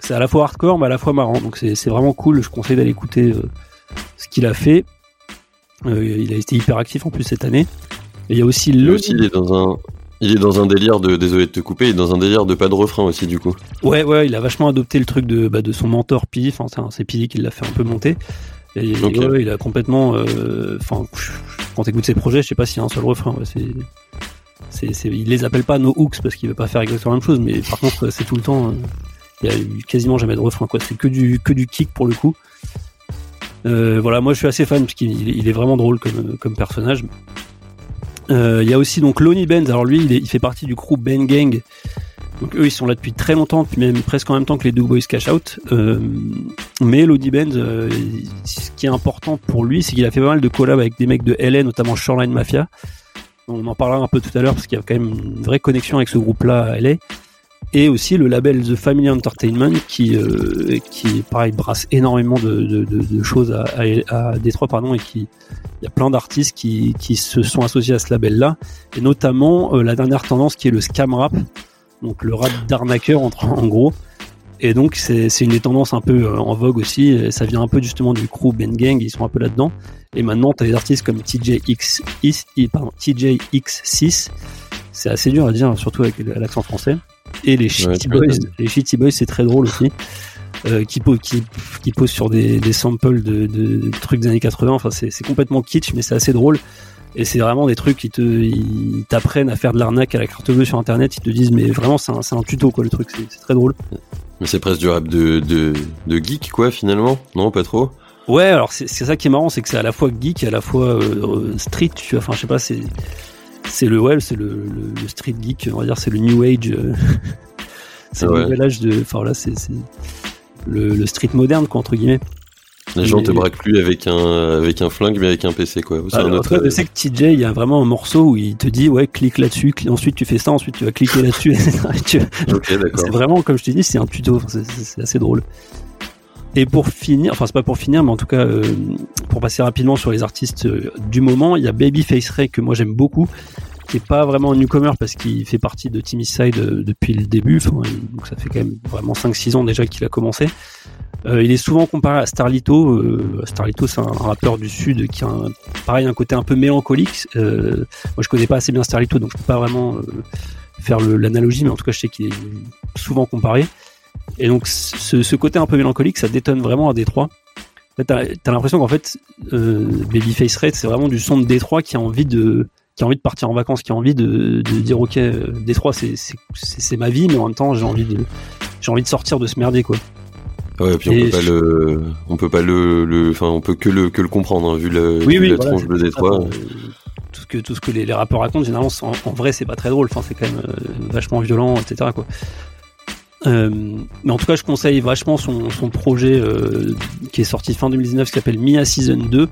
C'est à la fois hardcore mais à la fois marrant. Donc c'est vraiment cool. Je conseille d'aller écouter euh, ce qu'il a fait. Euh, il a été hyper actif en plus cette année. Et il y a aussi le aussi, il est dans un il est dans un délire de désolé de te couper, il est dans un délire de pas de refrain aussi du coup. Ouais ouais, il a vachement adopté le truc de bah, de son mentor Pi, enfin c'est Pi qui l'a fait un peu monter. Et il a complètement. Euh, enfin, quand t'écoutes ses projets, je sais pas s'il y a un seul refrain. c'est, c'est, il les appelle pas no hooks parce qu'il veut pas faire exactement la même chose, mais par contre, c'est tout le temps. Euh, il y a quasiment jamais de refrain, quoi. C'est que du, que du kick pour le coup. Euh, voilà, moi je suis assez fan parce qu'il il est vraiment drôle comme, comme personnage. Il y a aussi donc Lonnie Benz. Alors lui, il, il, fait partie du crew Ben Gang donc eux, ils sont là depuis très longtemps, même presque en même temps que les Do Boys Cash Out. Euh, mais Lodi Benz, euh, ce qui est important pour lui, c'est qu'il a fait pas mal de collabs avec des mecs de LA, notamment Shoreline Mafia. On en parlera un peu tout à l'heure parce qu'il y a quand même une vraie connexion avec ce groupe-là à LA. Et aussi le label The Family Entertainment qui, euh, qui pareil, brasse énormément de, choses à, à, Détroit, pardon, et qui, il y a plein d'artistes qui, qui se sont associés à ce label-là, et notamment la dernière tendance qui est le scam rap, donc le rap d'arnaqueur en, gros. Et donc c'est une des tendances un peu euh, en vogue aussi, ça vient un peu justement du crew Ben Gang, ils sont un peu là-dedans. Et maintenant tu as des artistes comme TJX, pardon, TJX6, c'est assez dur à dire, surtout avec l'accent français. Et les Shitty Boys, les Shitty Boys c'est très drôle aussi. Euh, qui, qui, qui pose sur des, des samples de, de, trucs des années 80. Enfin, c'est complètement kitsch, mais c'est assez drôle. Et c'est vraiment des trucs qui te, ils t'apprennent à faire de l'arnaque à la carte bleue sur internet. Ils te disent, mais vraiment, c'est un, un, tuto, quoi, le truc. C'est très drôle. Mais c'est presque du rap de, de, de, geek, quoi, finalement. Non, pas trop. Ouais, alors c'est ça qui est marrant, c'est que c'est à la fois geek et à la fois euh, street, tu vois. Enfin, je sais pas, c'est, c'est le web, c'est le, le, street geek, on va dire, c'est le new age. Euh, c'est le nouvel âge de, enfin là, c'est, le, le street moderne, quoi, entre guillemets. Les gens te braquent plus avec un, avec un flingue, mais avec un PC, quoi. Ah, autre... je sais que TJ, il y a vraiment un morceau où il te dit, ouais, clique là-dessus, ensuite tu fais ça, ensuite tu vas cliquer là-dessus, d'accord. C'est vraiment, comme je t'ai dit, c'est un tuto, c'est assez drôle. Et pour finir, enfin c'est pas pour finir, mais en tout cas euh, pour passer rapidement sur les artistes euh, du moment, il y a Babyface Ray que moi j'aime beaucoup, qui est pas vraiment un newcomer parce qu'il fait partie de Timmy Side euh, depuis le début, donc ça fait quand même vraiment 5-6 ans déjà qu'il a commencé. Euh, il est souvent comparé à Starlito. Euh, Starlito, c'est un rappeur du sud qui a un, pareil un côté un peu mélancolique. Moi, je connais pas assez bien Starlito, donc je peux pas vraiment faire l'analogie, mais en tout cas, je sais qu'il est souvent comparé. Et donc, ce, côté un peu mélancolique, ça détonne vraiment à Détroit. T'as as, l'impression qu'en fait, Babyface Red, c'est vraiment du son de Détroit qui a envie de qui a envie de partir en vacances, qui a envie de, de dire ok, euh, Détroit, c'est c'est- c'est c'est ma vie, mais en même temps, j'ai envie de j'ai envie de sortir de ce merdier quoi. Ouais, puis on Et peut pas le, on peut pas le, le, enfin, on peut que le, que le comprendre, hein, vu la, Oui, vu oui, la voilà, tronche de Détroit. tout ce que tout ce que les, les rappeurs racontent généralement en, en vrai c'est pas très drôle enfin c'est quand même euh, vachement violent etc quoi Euh, mais en tout cas je conseille vachement son, son projet euh, qui est sorti fin 2019 qui s'appelle Mia Season 2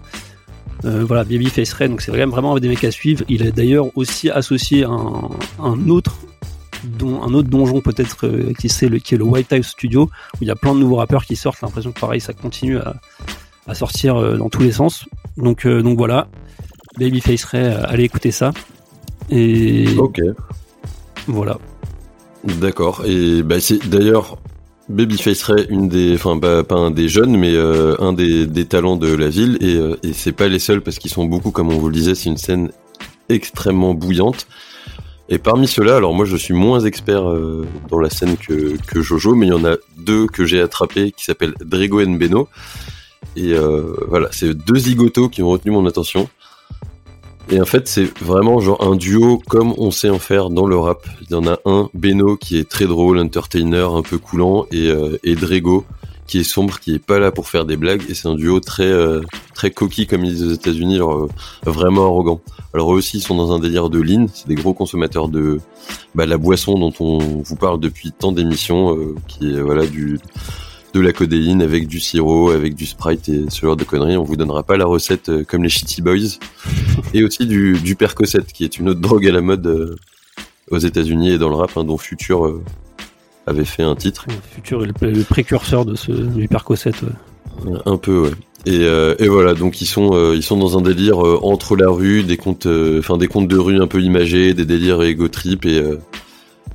euh, voilà Babyface Red donc c'est vraiment vraiment des mecs à suivre il a d'ailleurs aussi associé un, un autre don, un autre donjon peut-être euh, qui c'est le qui est le White House Studio où il y a plein de nouveaux rappeurs qui sortent l'impression que pareil ça continue à, à sortir euh, dans tous les sens donc euh, donc voilà Babyface Ray, allez écouter ça. Et Ok, voilà. d'accord. Et bah c'est d'ailleurs Babyface Ray, une des, enfin pas un des jeunes, mais euh, un des, talents de la ville. Et, euh, et c'est pas les seuls parce qu'ils sont beaucoup, comme on vous le disait, c'est une scène extrêmement bouillante. Et parmi ceux-là, alors moi je suis moins expert euh, dans la scène que, que Jojo, mais il y en a deux que j'ai attrapés qui s'appellent Drego et Beno. Et euh, voilà, c'est deux zigotos qui ont retenu mon attention. Et en fait, c'est vraiment genre un duo comme on sait en faire dans le rap. Il y en a un, Beno, qui est très drôle, entertainer, un peu coulant, et, euh, et Drego, qui est sombre, qui est pas là pour faire des blagues. Et c'est un duo très euh, très coquille, comme ils disent aux États-Unis, genre, euh, vraiment arrogant. Alors eux aussi, ils sont dans un délire de lean. C'est des gros consommateurs de bah, la boisson dont on vous parle depuis tant d'émissions, euh, qui est voilà du de la codéine avec du sirop, avec du sprite et ce genre de conneries. On vous donnera pas la recette euh, comme les Shitty Boys. et aussi du, du Percocet, qui est une autre drogue à la mode euh, aux États-Unis et dans le rap, hein, dont Future euh, avait fait un titre. Futur est le, précurseur de ce du Percocet. ouais. Un peu, ouais. Et, euh, et voilà, donc ils sont euh, ils sont dans un délire euh, entre la rue, des contes, euh, enfin des contes de rue un peu imagés, des délires ego trip et euh,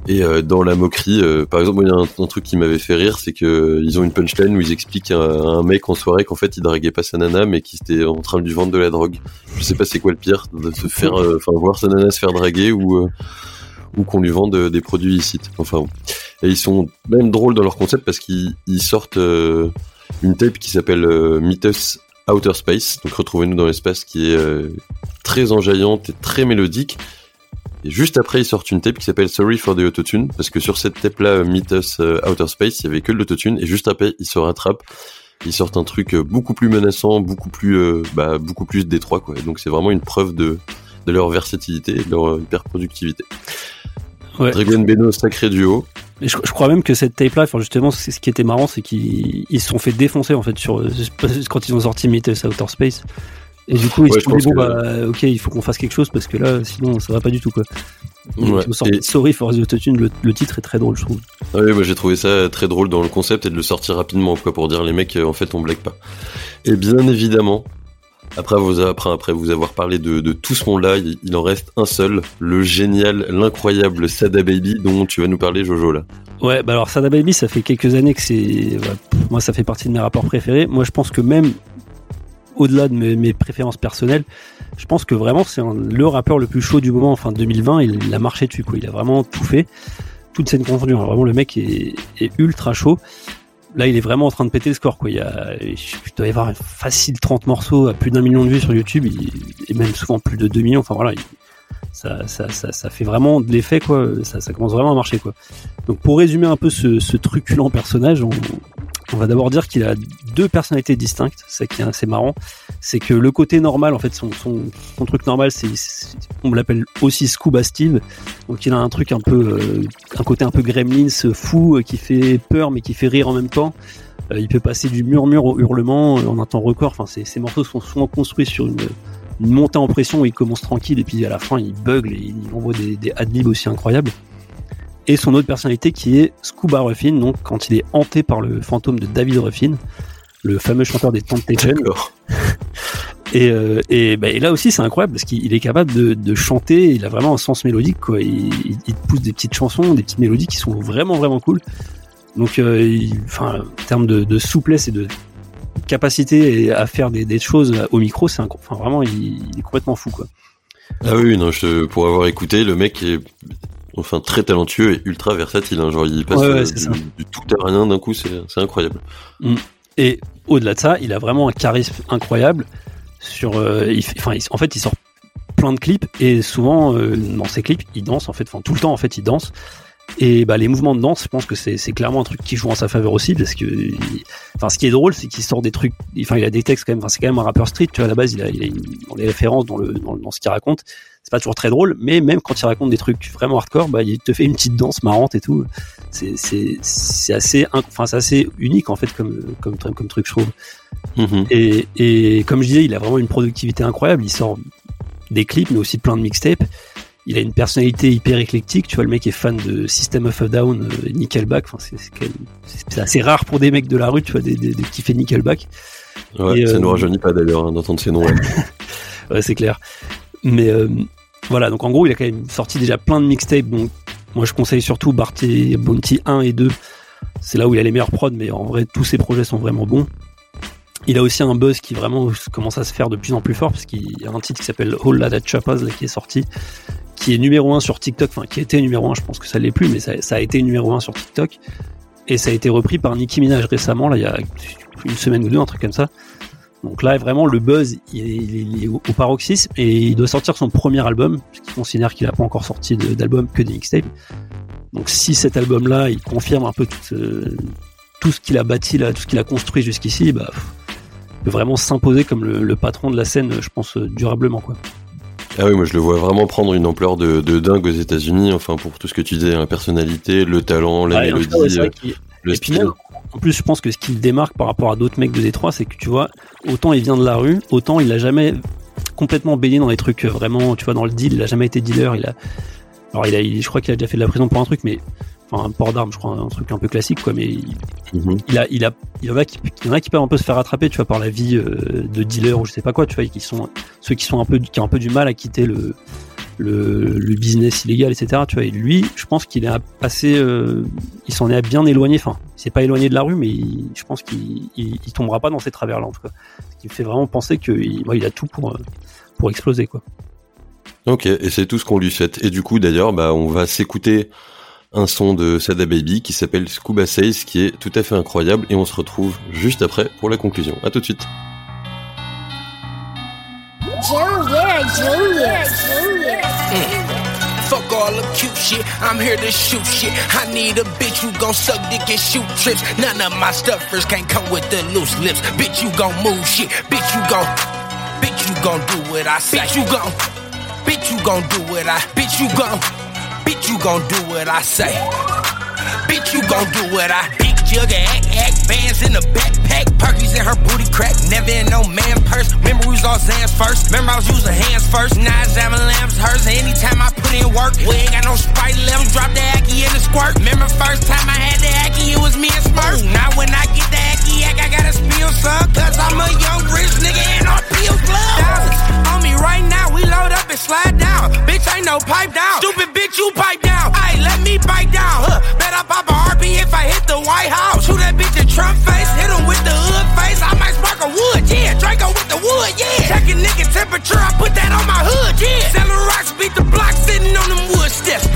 et euh, dans la moquerie. euh, par exemple, il y a un, truc qui m'avait fait rire, c'est que euh, ils ont une punchline où ils expliquent à, un mec en soirée qu'en fait il draguait pas sa nana, mais qu'il était en train de lui vendre de la drogue. Je sais pas c'est quoi le pire, de se faire, euh, enfin voir sa nana se faire draguer ou euh, ou qu'on lui vende des produits illicites. Enfin, bon. et ils sont même drôles dans leur concept parce qu'ils ils sortent une tape qui s'appelle Meet Us Outer Space, donc retrouvez-nous dans l'espace, qui est très enjaillante et très mélodique. Et juste après, ils sortent une tape qui s'appelle Sorry for the Autotune, parce que sur cette tape-là, euh, Meet Us euh, Outer Space, il y avait que de l'autotune, et juste après, ils se rattrapent. Ils sortent un truc euh, beaucoup plus menaçant, beaucoup plus, euh, bah, beaucoup plus détroit, quoi. Et donc c'est vraiment une preuve de, de leur versatilité et de leur hyper productivité. Ouais. Dragon Beno, sacré duo. Et je, je crois même que cette tape là, enfin justement, c'est ce qui était marrant, c'est qu'ils ils se sont fait défoncer en fait sur quand ils ont sorti Meet Us Outer Space. Et du coup, ils Ouais, se sont dit bon bah ok, il faut qu'on fasse quelque chose parce que là, sinon ça va pas du tout quoi. Ouais. sorti Et- Sorry for the Autotune, le, le titre est très drôle, je trouve. Ah oui, moi j'ai trouvé ça très drôle dans le concept et de le sortir rapidement, quoi, pour dire les mecs, euh, en fait, on blague pas. Et bien évidemment, après vous, après, après vous avoir parlé de, de tout ce monde-là, il, il en reste un seul, le génial, l'incroyable Sada Baby dont tu vas nous parler, Jojo, là. Ouais, bah alors Sada Baby, ça fait quelques années que c'est. bah, moi, ça fait partie de mes rapports préférés. Moi, je pense que même au-delà de mes, préférences personnelles, je pense que vraiment c'est le rappeur le plus chaud du moment. Enfin, 2020, il, a marché dessus, quoi. Il a vraiment tout fait, toute scène confondue. hein. Vraiment, le mec est, ultra chaud. Là, il est vraiment en train de péter le score, quoi. Il y a, doit y avoir facile 30 morceaux à plus d'un million de vues sur YouTube, et même souvent plus de 2 millions. Enfin voilà, il- ça, fait vraiment de l'effet, quoi. Ça, ça commence vraiment à marcher, quoi. Donc pour résumer un peu ce, ce truculent personnage, on, on va d'abord dire qu'il a deux personnalités distinctes, c'est qui est assez marrant. C'est que le côté normal, en fait, son, truc normal, c'est on l'appelle aussi Scuba Steve. Donc il a un truc un peu, euh, un côté un peu gremlins, fou, euh, qui fait peur mais qui fait rire en même temps. Euh, il peut passer du murmure au hurlement en un temps record. Enfin, ces, morceaux sont souvent construits sur une, une montée en pression où il commence tranquille et puis à la fin il bugle et il envoie des, des adlibs aussi incroyables et son autre personnalité qui est Scuba Ruffin, donc quand il est hanté par le fantôme de David Ruffin, le fameux chanteur des Temptations. Et, euh, et, bah, et là aussi c'est incroyable parce qu'il est capable de, de chanter, il a vraiment un sens mélodique quoi. Il, il, il te pousse des petites chansons, des petites mélodies qui sont vraiment vraiment cool. Donc, enfin, en termes de, souplesse et de capacité à faire des, choses au micro, c'est enfin vraiment, il, est complètement fou quoi. Ah oui, non, je, pour avoir écouté, le mec est enfin très talentueux et ultra versatile. Hein, genre il passe du, tout à rien d'un coup, c'est incroyable. Mm. Et au-delà de ça, il a vraiment un charisme incroyable. Sur, euh, enfin, en fait, il sort plein de clips et souvent euh, dans ses clips, il danse en fait, enfin tout le temps en fait, il danse. Et bah les mouvements de danse, je pense que c'est clairement un truc qui joue en sa faveur aussi parce que, enfin, ce qui est drôle, c'est qu'il sort des trucs. Enfin, il a des textes quand même. Enfin, c'est quand même un rappeur street. Tu vois, à la base, il a, il a une, dans les références, dans le, dans, dans ce qu'il raconte, c'est pas toujours très drôle, mais même quand il raconte des trucs vraiment hardcore, bah il te fait une petite danse marrante et tout. C'est c'est c'est assez, enfin, c'est assez unique en fait comme comme comme truc, je trouve. Mm-hmm. Et et comme je disais, il a vraiment une productivité incroyable. Il sort des clips, mais aussi plein de mixtapes il a une personnalité hyper éclectique. Tu vois, le mec est fan de System of a Down, euh, Nickelback. Enfin, c'est assez rare pour des mecs de la rue, tu vois, des, des, qui fait Nickelback. Ouais, ça ne nous euh, rajeunit pas d'ailleurs hein, d'entendre ces noms. Ouais, c'est clair. Mais euh, voilà, donc en gros, il a quand même sorti déjà plein de mixtapes. Donc, moi, je conseille surtout Barty Bounty 1 et 2. C'est là où il a les meilleurs prods, mais en vrai, tous ses projets sont vraiment bons. Il a aussi un buzz qui vraiment commence à se faire de plus en plus fort, parce qu'il y a un titre qui s'appelle Whole Lotta Chapas qui est sorti, qui est numéro 1 sur TikTok, enfin qui était numéro 1, je pense que ça l'est plus, mais ça, a été numéro 1 sur TikTok. Et ça a été repris par Nicki Minaj récemment, là, il y a une semaine ou deux, un truc comme ça. Donc là, vraiment, le buzz, il est, au, paroxysme et il doit sortir son premier album, puisqu'il considère qu'il n'a pas encore sorti d'album que des mixtapes. Donc si cet album-là, il confirme un peu tout, euh, ce qu'il a bâti, là, tout ce qu'il a construit jusqu'ici, bah, il peut vraiment s'imposer comme le, le, patron de la scène, je pense, durablement. quoi. Ah oui, moi je le vois vraiment prendre une ampleur de, de dingue aux États-Unis. Enfin, pour tout ce que tu disais, la personnalité, le talent, la mélodie, euh, le style. en plus, je pense que ce qui le démarque par rapport à d'autres mecs de Détroit, c'est que tu vois, autant il vient de la rue, autant il a jamais complètement baigné dans les trucs vraiment, tu vois, dans le deal. Il a jamais été dealer. Il a, alors il a, je crois qu'il a déjà fait de la prison pour un truc, mais un port d'armes, je crois, un truc un peu classique, quoi. Mais mhm. il, a, il a, il y en a qui, il y en a qui peuvent un peu se faire attraper, tu vois, par la vie euh, de dealer ou je sais pas quoi, tu vois, qui sont ceux qui sont un peu, qui ont un peu du mal à quitter le, le, le business illégal, etc. Tu vois, et lui, je pense qu'il est assez, euh, il s'en est bien éloigné. Enfin, il s'est pas éloigné de la rue, mais je pense qu'il il, tombera pas dans ces travers-là, en tout cas. Ce qui me fait vraiment penser qu'il il a tout pour, euh, pour exploser, quoi. Ok, et c'est tout ce qu'on lui souhaite. Et du coup, d'ailleurs, bah, on va s'écouter un son de Sada Baby qui s'appelle Scuba Says qui est tout à fait incroyable et on se retrouve juste après pour la conclusion. À tout de suite. Junior. Fuck all the cute shit, I'm here to shoot shit. I need a bitch who gon' suck dick and shoot trips. None of my stuffers can't come with the loose lips. Bitch, you gon' move shit. Bitch, you gon' Bitch, you gon' do what I say. Bitch, you gon' Bitch, you gon' do what I Bitch, you gon' Bitch, you gon' do what I say. Bitch, you gon' do what I big jug of act act bands in the backpack, perkies in her booty crack, never in no man purse. Remember we was all Zans first. Remember I was using hands first. Now examine lamps hers. Anytime I put in work, we ain't got no sprite left. Drop the Aki in the squirt. Remember first time I had the Aki, it was me and Smurf. Now when I get the Aki, I gotta spill some, cause I'm a young rich nigga and I peel gloves right now. We load up and slide down. Bitch, ain't no pipe down. Stupid bitch, you pipe down. Hey, let me bite down. Huh. Bet I pop a RP if I hit the White House. Shoot that bitch in Trump face. Hit him with the hood face. I might spark a wood, yeah. Draco with the wood, yeah. Checking nigga temperature. I put that on my hood, yeah. Selling rocks, beat the block, sitting on them wood steps.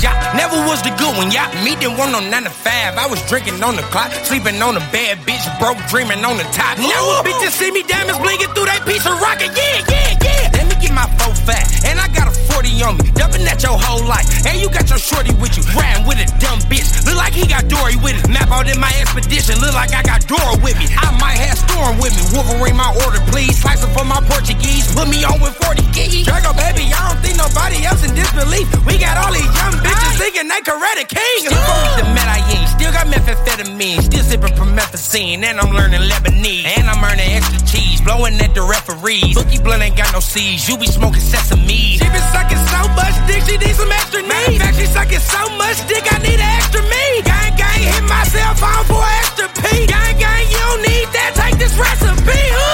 Shot. Never was the good one, y'all. Me didn't want no 9 to 5. I was drinking on the clock. Sleeping on a bad bitch. Broke, dreaming on the top. Now bitches see me diamonds blinking through that piece of rocket, yeah, yeah, yeah. Let me get my four fat. And I got a 40 on me. Dumping at your whole life. And you got your shorty with you. Riding with a dumb bitch. Look like he got Dory with it. Map out in my expedition. Look like I got Dora with me. I might have Storm with me. Wolverine my order, please. Slice for my Portuguese. Put me on with 40 keys. Drago, baby, I don't think nobody else in disbelief. We got all these young bitches thinking they karate king. Still with the Medellin. Still got methamphetamine. Still sipping promethazine. And I'm learning Lebanese. And I'm earning extra cheese. Blowing at the referees. Bookie blunt ain't got no seeds. You be smoking sesame. She been sucking so much dick, she needs some extra knees. Fact, she sucking so much dick, I need an extra me. Gang, gang, hit my cell phone for extra P. Gang, gang, you don't need that. Take this recipe.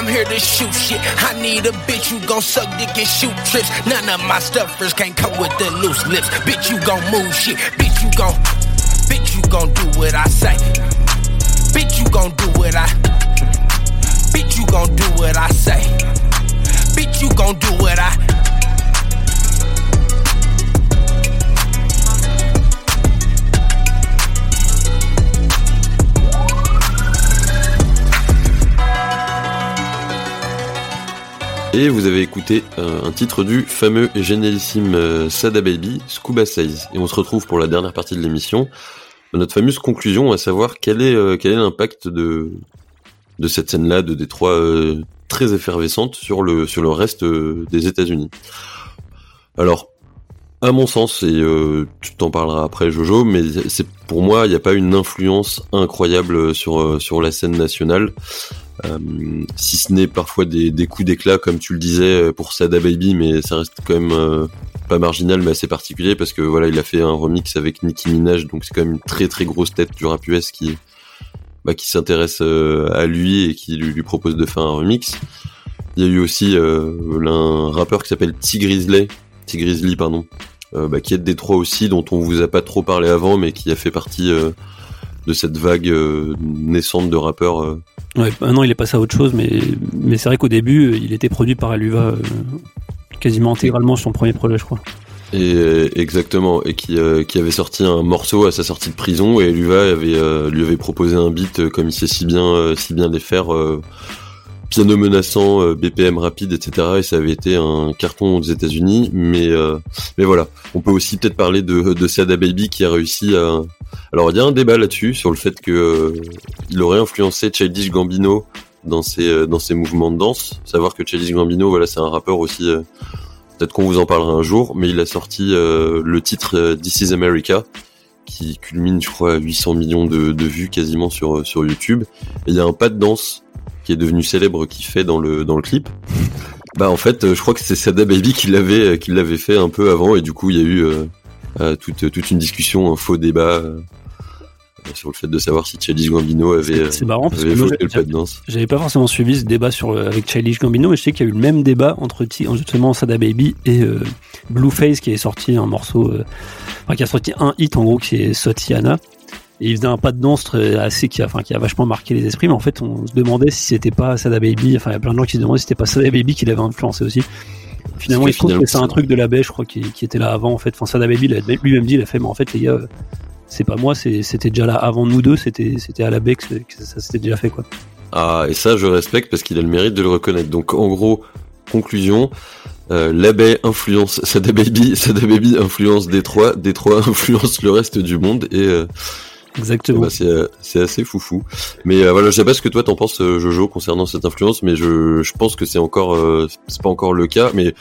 I'm here to shoot shit. I need a bitch who gon' suck dick and shoot trips. None of my stuffers can't come with the loose lips. Bitch, you gon' move shit. Bitch, you gon' Bitch, you gon' do what I say. Bitch, you gon' do what I. Bitch, you gon' do what I say. Bitch, you gon' do what I. Et vous avez écouté euh, un titre du fameux et génialissime euh, Sada Baby, Scuba Size. Et on se retrouve pour la dernière partie de l'émission. Notre fameuse conclusion, à savoir quel est euh, quel est l'impact de de cette scène-là de Détroit très effervescente sur le sur le reste des États-Unis. Alors, à mon sens, et tu t'en parleras après, Jojo, mais pour moi, il n'y a pas une influence incroyable sur sur la scène nationale. Euh, si ce n'est parfois des, des coups d'éclat comme tu le disais pour Sada Baby, mais ça reste quand même euh, pas marginal mais assez particulier parce que voilà il a fait un remix avec Nicki Minaj donc c'est quand même une très très grosse tête du rap US qui bah, qui s'intéresse euh, à lui et qui lui, propose de faire un remix. Il y a eu aussi un rappeur qui s'appelle T Grizzly, pardon, bah, qui est de Détroit aussi dont on vous a pas trop parlé avant mais qui a fait partie de cette vague naissante de rappeurs Ouais, maintenant il est passé à autre chose, mais, mais c'est vrai qu'au début, il était produit par Aluva euh, quasiment intégralement sur son premier projet, je crois. Et euh, exactement, et qui, euh, qui avait sorti un morceau à sa sortie de prison, et Aluva avait, lui avait proposé un beat comme il sait si bien, si bien les faire, piano menaçant, BPM rapide, etc. Et ça avait été un carton aux États-Unis, mais mais voilà, on peut aussi peut-être parler de, de Sada Baby qui a réussi à alors il y a un débat là-dessus sur le fait que euh, il aurait influencé Childish Gambino dans ses euh, dans ses mouvements de danse. Savoir que Childish Gambino, voilà, c'est un rappeur aussi. Euh, peut-être qu'on vous en parlera un jour, mais il a sorti le titre This Is America qui culmine, je crois, à 800 millions de, de, vues quasiment sur sur YouTube. Et il y a un pas de danse qui est devenu célèbre qui fait dans le dans le clip. Bah en fait, je crois que c'est Sada Baby qui l'avait qui l'avait fait un peu avant et du coup il y a eu euh, toute, toute une discussion, un faux débat euh, sur le fait de savoir si Childish Gambino avait, c'est marrant parce avait que le pas de danse. J'avais pas forcément suivi ce débat sur avec Childish Gambino, mais je sais qu'il y a eu le même débat entre justement Sada Baby et euh, Blueface qui est sorti un morceau, enfin, qui a sorti un hit en gros qui est Sotiana. Et il faisait un pas de danse assez qui a, enfin, qui a vachement marqué les esprits, mais en fait on se demandait si c'était pas Sada Baby, enfin il y a plein de gens qui se demandaient si c'était pas Sada Baby qui l'avait influencé aussi. Finalement, il se trouve que c'est un truc de la baie, je crois, qui, qui, était là avant. En fait, enfin, Sada Baby lui-même dit, il a fait, mais en fait, les gars, c'est pas moi, c'était déjà là avant nous deux. C'était c'était à la baie que, ça s'était déjà fait, quoi. Ah, et ça, je respecte parce qu'il a le mérite de le reconnaître. Donc, en gros, conclusion. Euh, l'abbé influence Sada Baby, Sada Baby influence Détroit, Détroit influence le reste du monde et euh, Exactement. Bah, euh, c'est assez foufou. Mais euh, voilà, je sais pas ce que toi t'en penses, euh, Jojo, concernant cette influence, mais je, je pense que c'est encore, c'est pas encore le cas. Mais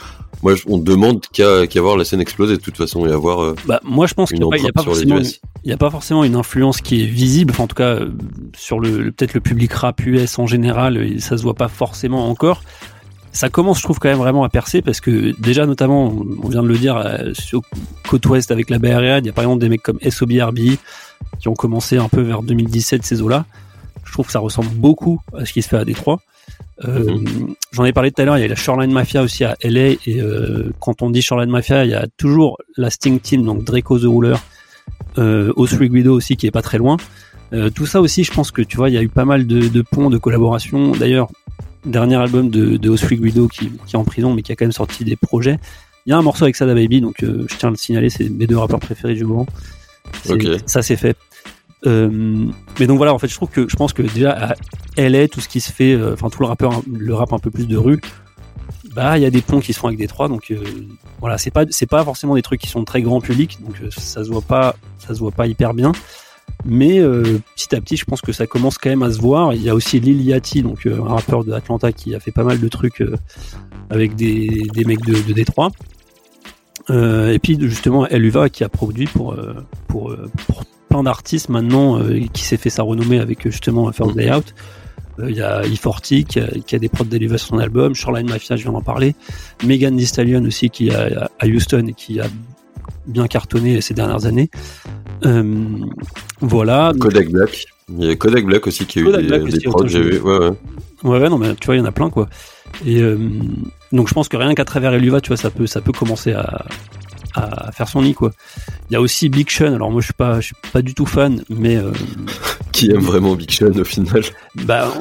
moi, on demande qu'à qu'à voir la scène exploser de toute façon et avoir. bah, moi, je pense qu'il n'y a, pas forcément, il y a pas forcément une influence qui est visible. Enfin, en tout cas, sur le, peut-être le public rap US en général, ça se voit pas forcément encore ça commence, je trouve, quand même vraiment à percer parce que déjà, notamment, on vient de le dire, sur côte ouest avec la Bay il y a par exemple des mecs comme SOBRB qui ont commencé un peu vers 2017 ces eaux-là. Je trouve que ça ressemble beaucoup à ce qui se fait à Détroit. Euh, mhm. J'en ai parlé tout à l'heure, il y a la Shoreline Mafia aussi à LA et euh, quand on dit Shoreline Mafia, il y a toujours la Sting Team, donc Draco the Ruler, euh, Osri Guido aussi qui est pas très loin. Euh, tout ça aussi, je pense que tu vois, il y a eu pas mal de, de ponts, de collaborations. D'ailleurs, dernier album de, de Osri Guido qui, qui, est en prison mais qui a quand même sorti des projets. Il y a un morceau avec Sada Baby, donc je tiens à le signaler, c'est mes deux rappeurs préférés du moment. Ça c'est fait. Euh, mais donc voilà, en fait, je trouve que je pense que déjà à LA, tout ce qui se fait, euh, enfin tout le rappeur, le rap un peu plus de rue, bah il y a des ponts qui se font avec des trois, donc euh, voilà, c'est pas c'est pas forcément des trucs qui sont très grand public, donc ça se voit pas, ça se voit pas hyper bien. Mais petit à petit, je pense que ça commence quand même à se voir. Il y a aussi Lil Yachty, donc un rappeur de Atlanta qui a fait pas mal de trucs avec des, des mecs de, de Détroit. Euh, et puis justement, Eluva qui a produit pour, euh, pour, euh, pour plein d'artistes maintenant, qui s'est fait sa renommée avec justement First Day Out. Il y a E40 qui a, qui a des prods d'Eluva sur son album, Shoreline Mafia, je viens d'en parler, Megan Thee Stallion aussi qui est à Houston et qui a bien cartonné ces dernières années. voilà. Kodak Black. Il y a Kodak Black aussi qui a eu des, des prods, j'ai vu. Ouais, ouais. Ouais, non, mais tu vois, il y en a plein, quoi. Et euh, donc je pense que rien qu'à travers Eluva, tu vois, ça peut, ça peut commencer à, à faire son nid quoi. Il y a aussi Big Sean. Alors moi je suis pas, je suis pas du tout fan, mais euh, Qui aime vraiment Big Sean au final bah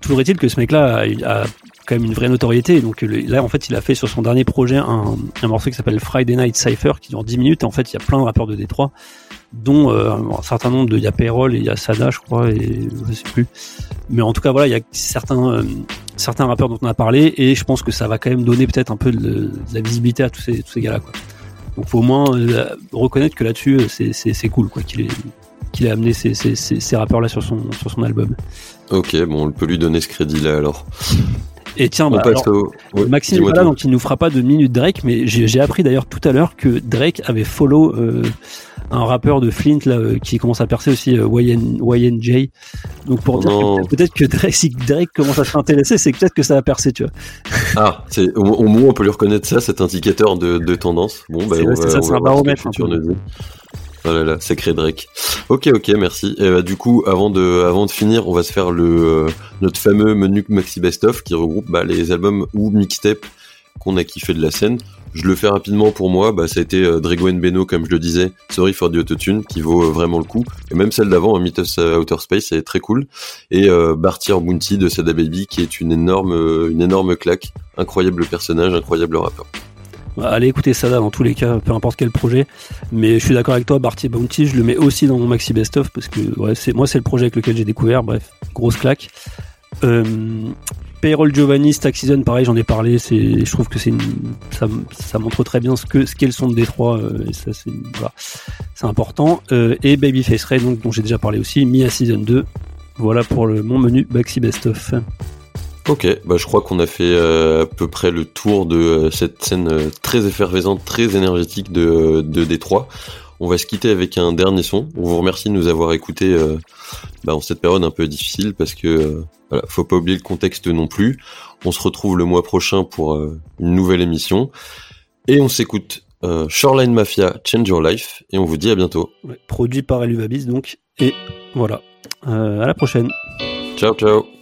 toujours est-il que ce mec-là a, a quand même une vraie notoriété. Donc là en fait il a fait sur son dernier projet un, un morceau qui s'appelle Friday Night Cypher qui dure 10 minutes. Et en fait il y a plein de rappeurs de Détroit, dont euh, un certain nombre de, il y a Payroll et il y a Sada je crois et je sais plus. Mais en tout cas voilà il y a certains euh, certains rappeurs dont on a parlé et je pense que ça va quand même donner peut-être un peu de, la visibilité à tous ces, gars-là quoi. Donc faut au moins euh, reconnaître que là-dessus euh, c'est, cool quoi qu'il ait qu'il ait amené ces, ces, ces, ces rappeurs là sur son sur son album. Ok, bon, on peut lui donner ce crédit-là alors. Et tiens, bah, passe alors, au. Ouais, Maxime dis-moi pas là, donc il nous fera pas de minute Drake, mais j'ai appris d'ailleurs tout à l'heure que Drake avait follow euh, un rappeur de Flint là euh, qui commence à percer aussi euh, YN, YNJ. Donc pour dire peut-être que Drake, si Drake commence à s'intéresser, c'est peut-être que ça va percer, tu vois. Ah, au, au moins on peut lui reconnaître ça, cet indicateur de, de tendance. Bon, bah, on va, ça, on va un baromètre, Oh là là, sacré Drake. Ok, ok, merci. Et bah, du coup, avant de, avant de finir, on va se faire le, euh, notre fameux menu Maxi Best of qui regroupe bah, les albums ou mixtapes qu'on a kiffé de la scène. Je le fais rapidement pour moi, bah, ça a été euh, Beno, comme je le disais, Sorry for the Autotune, qui vaut euh, vraiment le coup. Et même celle d'avant, hein, Mythos euh, Outer Space, elle est très cool. Et euh, Bartier Bounty de Sada Baby, qui est une énorme, euh, une énorme claque. Incroyable personnage, incroyable rappeur. Allez écouter ça dans tous les cas, peu importe quel projet. Mais je suis d'accord avec toi, Barty Bounty, je le mets aussi dans mon maxi best of parce que c'est moi c'est le projet avec lequel j'ai découvert. Bref, grosse claque. Euh, Payroll Giovanni, Stack Season, pareil, j'en ai parlé. Je trouve que ça, montre très bien ce que ce qu'est le son de Détroit. euh, ça c'est important. Euh, et Babyface Ray, dont j'ai déjà parlé aussi, Mia Season 2. Voilà pour mon menu maxi best of. Ok, bah je crois qu'on a fait euh, à peu près le tour de euh, cette scène euh, très effervescente, très énergétique de, de Détroit. On va se quitter avec un dernier son. On vous remercie de nous avoir écoutés euh, bah, en cette période un peu difficile parce que euh, voilà, faut pas oublier le contexte non plus. On se retrouve le mois prochain pour euh, une nouvelle émission et on s'écoute euh, Shoreline Mafia Change Your Life et on vous dit à bientôt. Ouais, produit par Eluvabis donc. Et voilà. Euh, à la prochaine. Ciao ciao.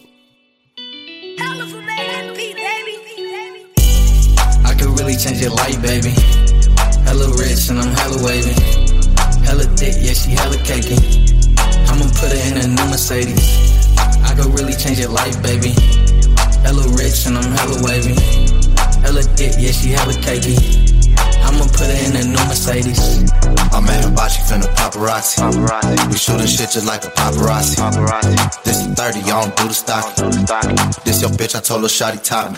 Change your life, baby. Hella rich and I'm hella wavy. Hella thick, yeah, she hella cakey. I'ma put her in a new Mercedes. I could really change your life, baby. Hella rich and I'm hella wavy. Hella thick, yeah, she hella cakey. I'ma put her in a new Mercedes. I'm at Hibachi from the paparazzi. We shooting shit just like a paparazzi. This is 30, I don't do the stock. This your bitch, I told her shotty top.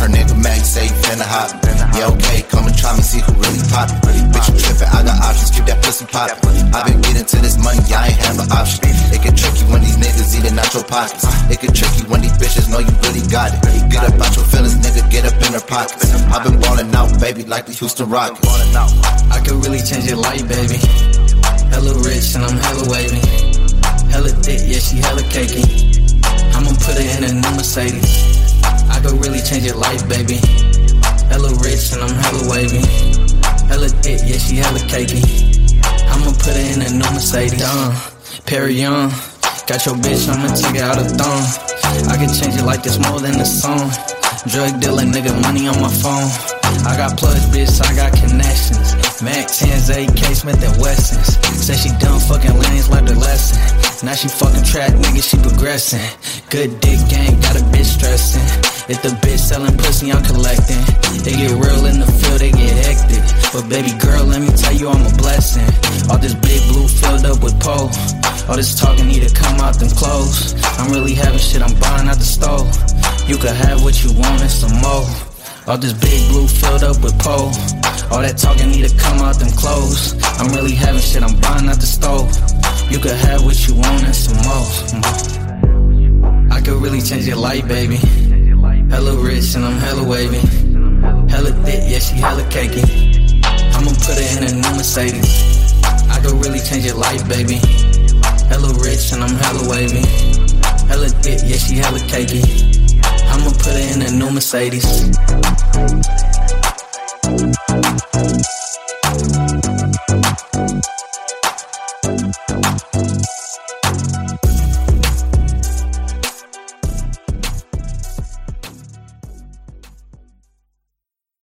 Her nigga Mac say he finna hop. Yeah, okay, come and try me, see who really poppin'. Bitch, you trippin', I got options, keep that pussy poppin'. I been getting to this money, I ain't have an option. It get tricky when these niggas eating out your pockets. It get tricky when these bitches know you really got it. Get up out your feelings, nigga, get up in their pockets. i been ballin' out, baby, like the Houston Rockets. I could really change your life, baby. Hella rich and I'm hella wavy. Hella thick, yeah, she hella cakey. I'ma put her in a new Mercedes. I could really change your life, baby. Hella rich and I'm hella wavy. Hella thick, yeah, she hella cakey. I'ma put her in a new Mercedes. Done, Perry Young. Got your bitch, I'ma take her out of thumb. I can change it like it's more than a song. Drug dealer, nigga, money on my phone. I got plugs, bitch, I got connections. Mac 10s, AK, Smith and Wessons. Say she done fucking lanes, learned her lesson. Now she fucking trap, nigga, she progressing. Good dick gang, got a bitch stressing. If the bitch selling pussy, I'm collecting. They get real in the field, they get hectic. But baby girl, let me tell you, I'm a blessing. All this big blue filled up with pole. All this talking need to come out them clothes. I'm really having shit, I'm buying out the stove. You can have what you want and some more. All this big blue filled up with pole. All that talking need to come out them clothes. I'm really having shit, I'm buying out the stove. You could have what you want and some more. I could really change your life, baby. Hella rich and I'm hella wavy. Hella thick, yeah, she hella cakey. I'ma put her in a new Mercedes. I could really change your life, baby. Hella rich and I'm hella wavy. Hella thick, yeah, she hella cakey. I'ma put it in a new Mercedes.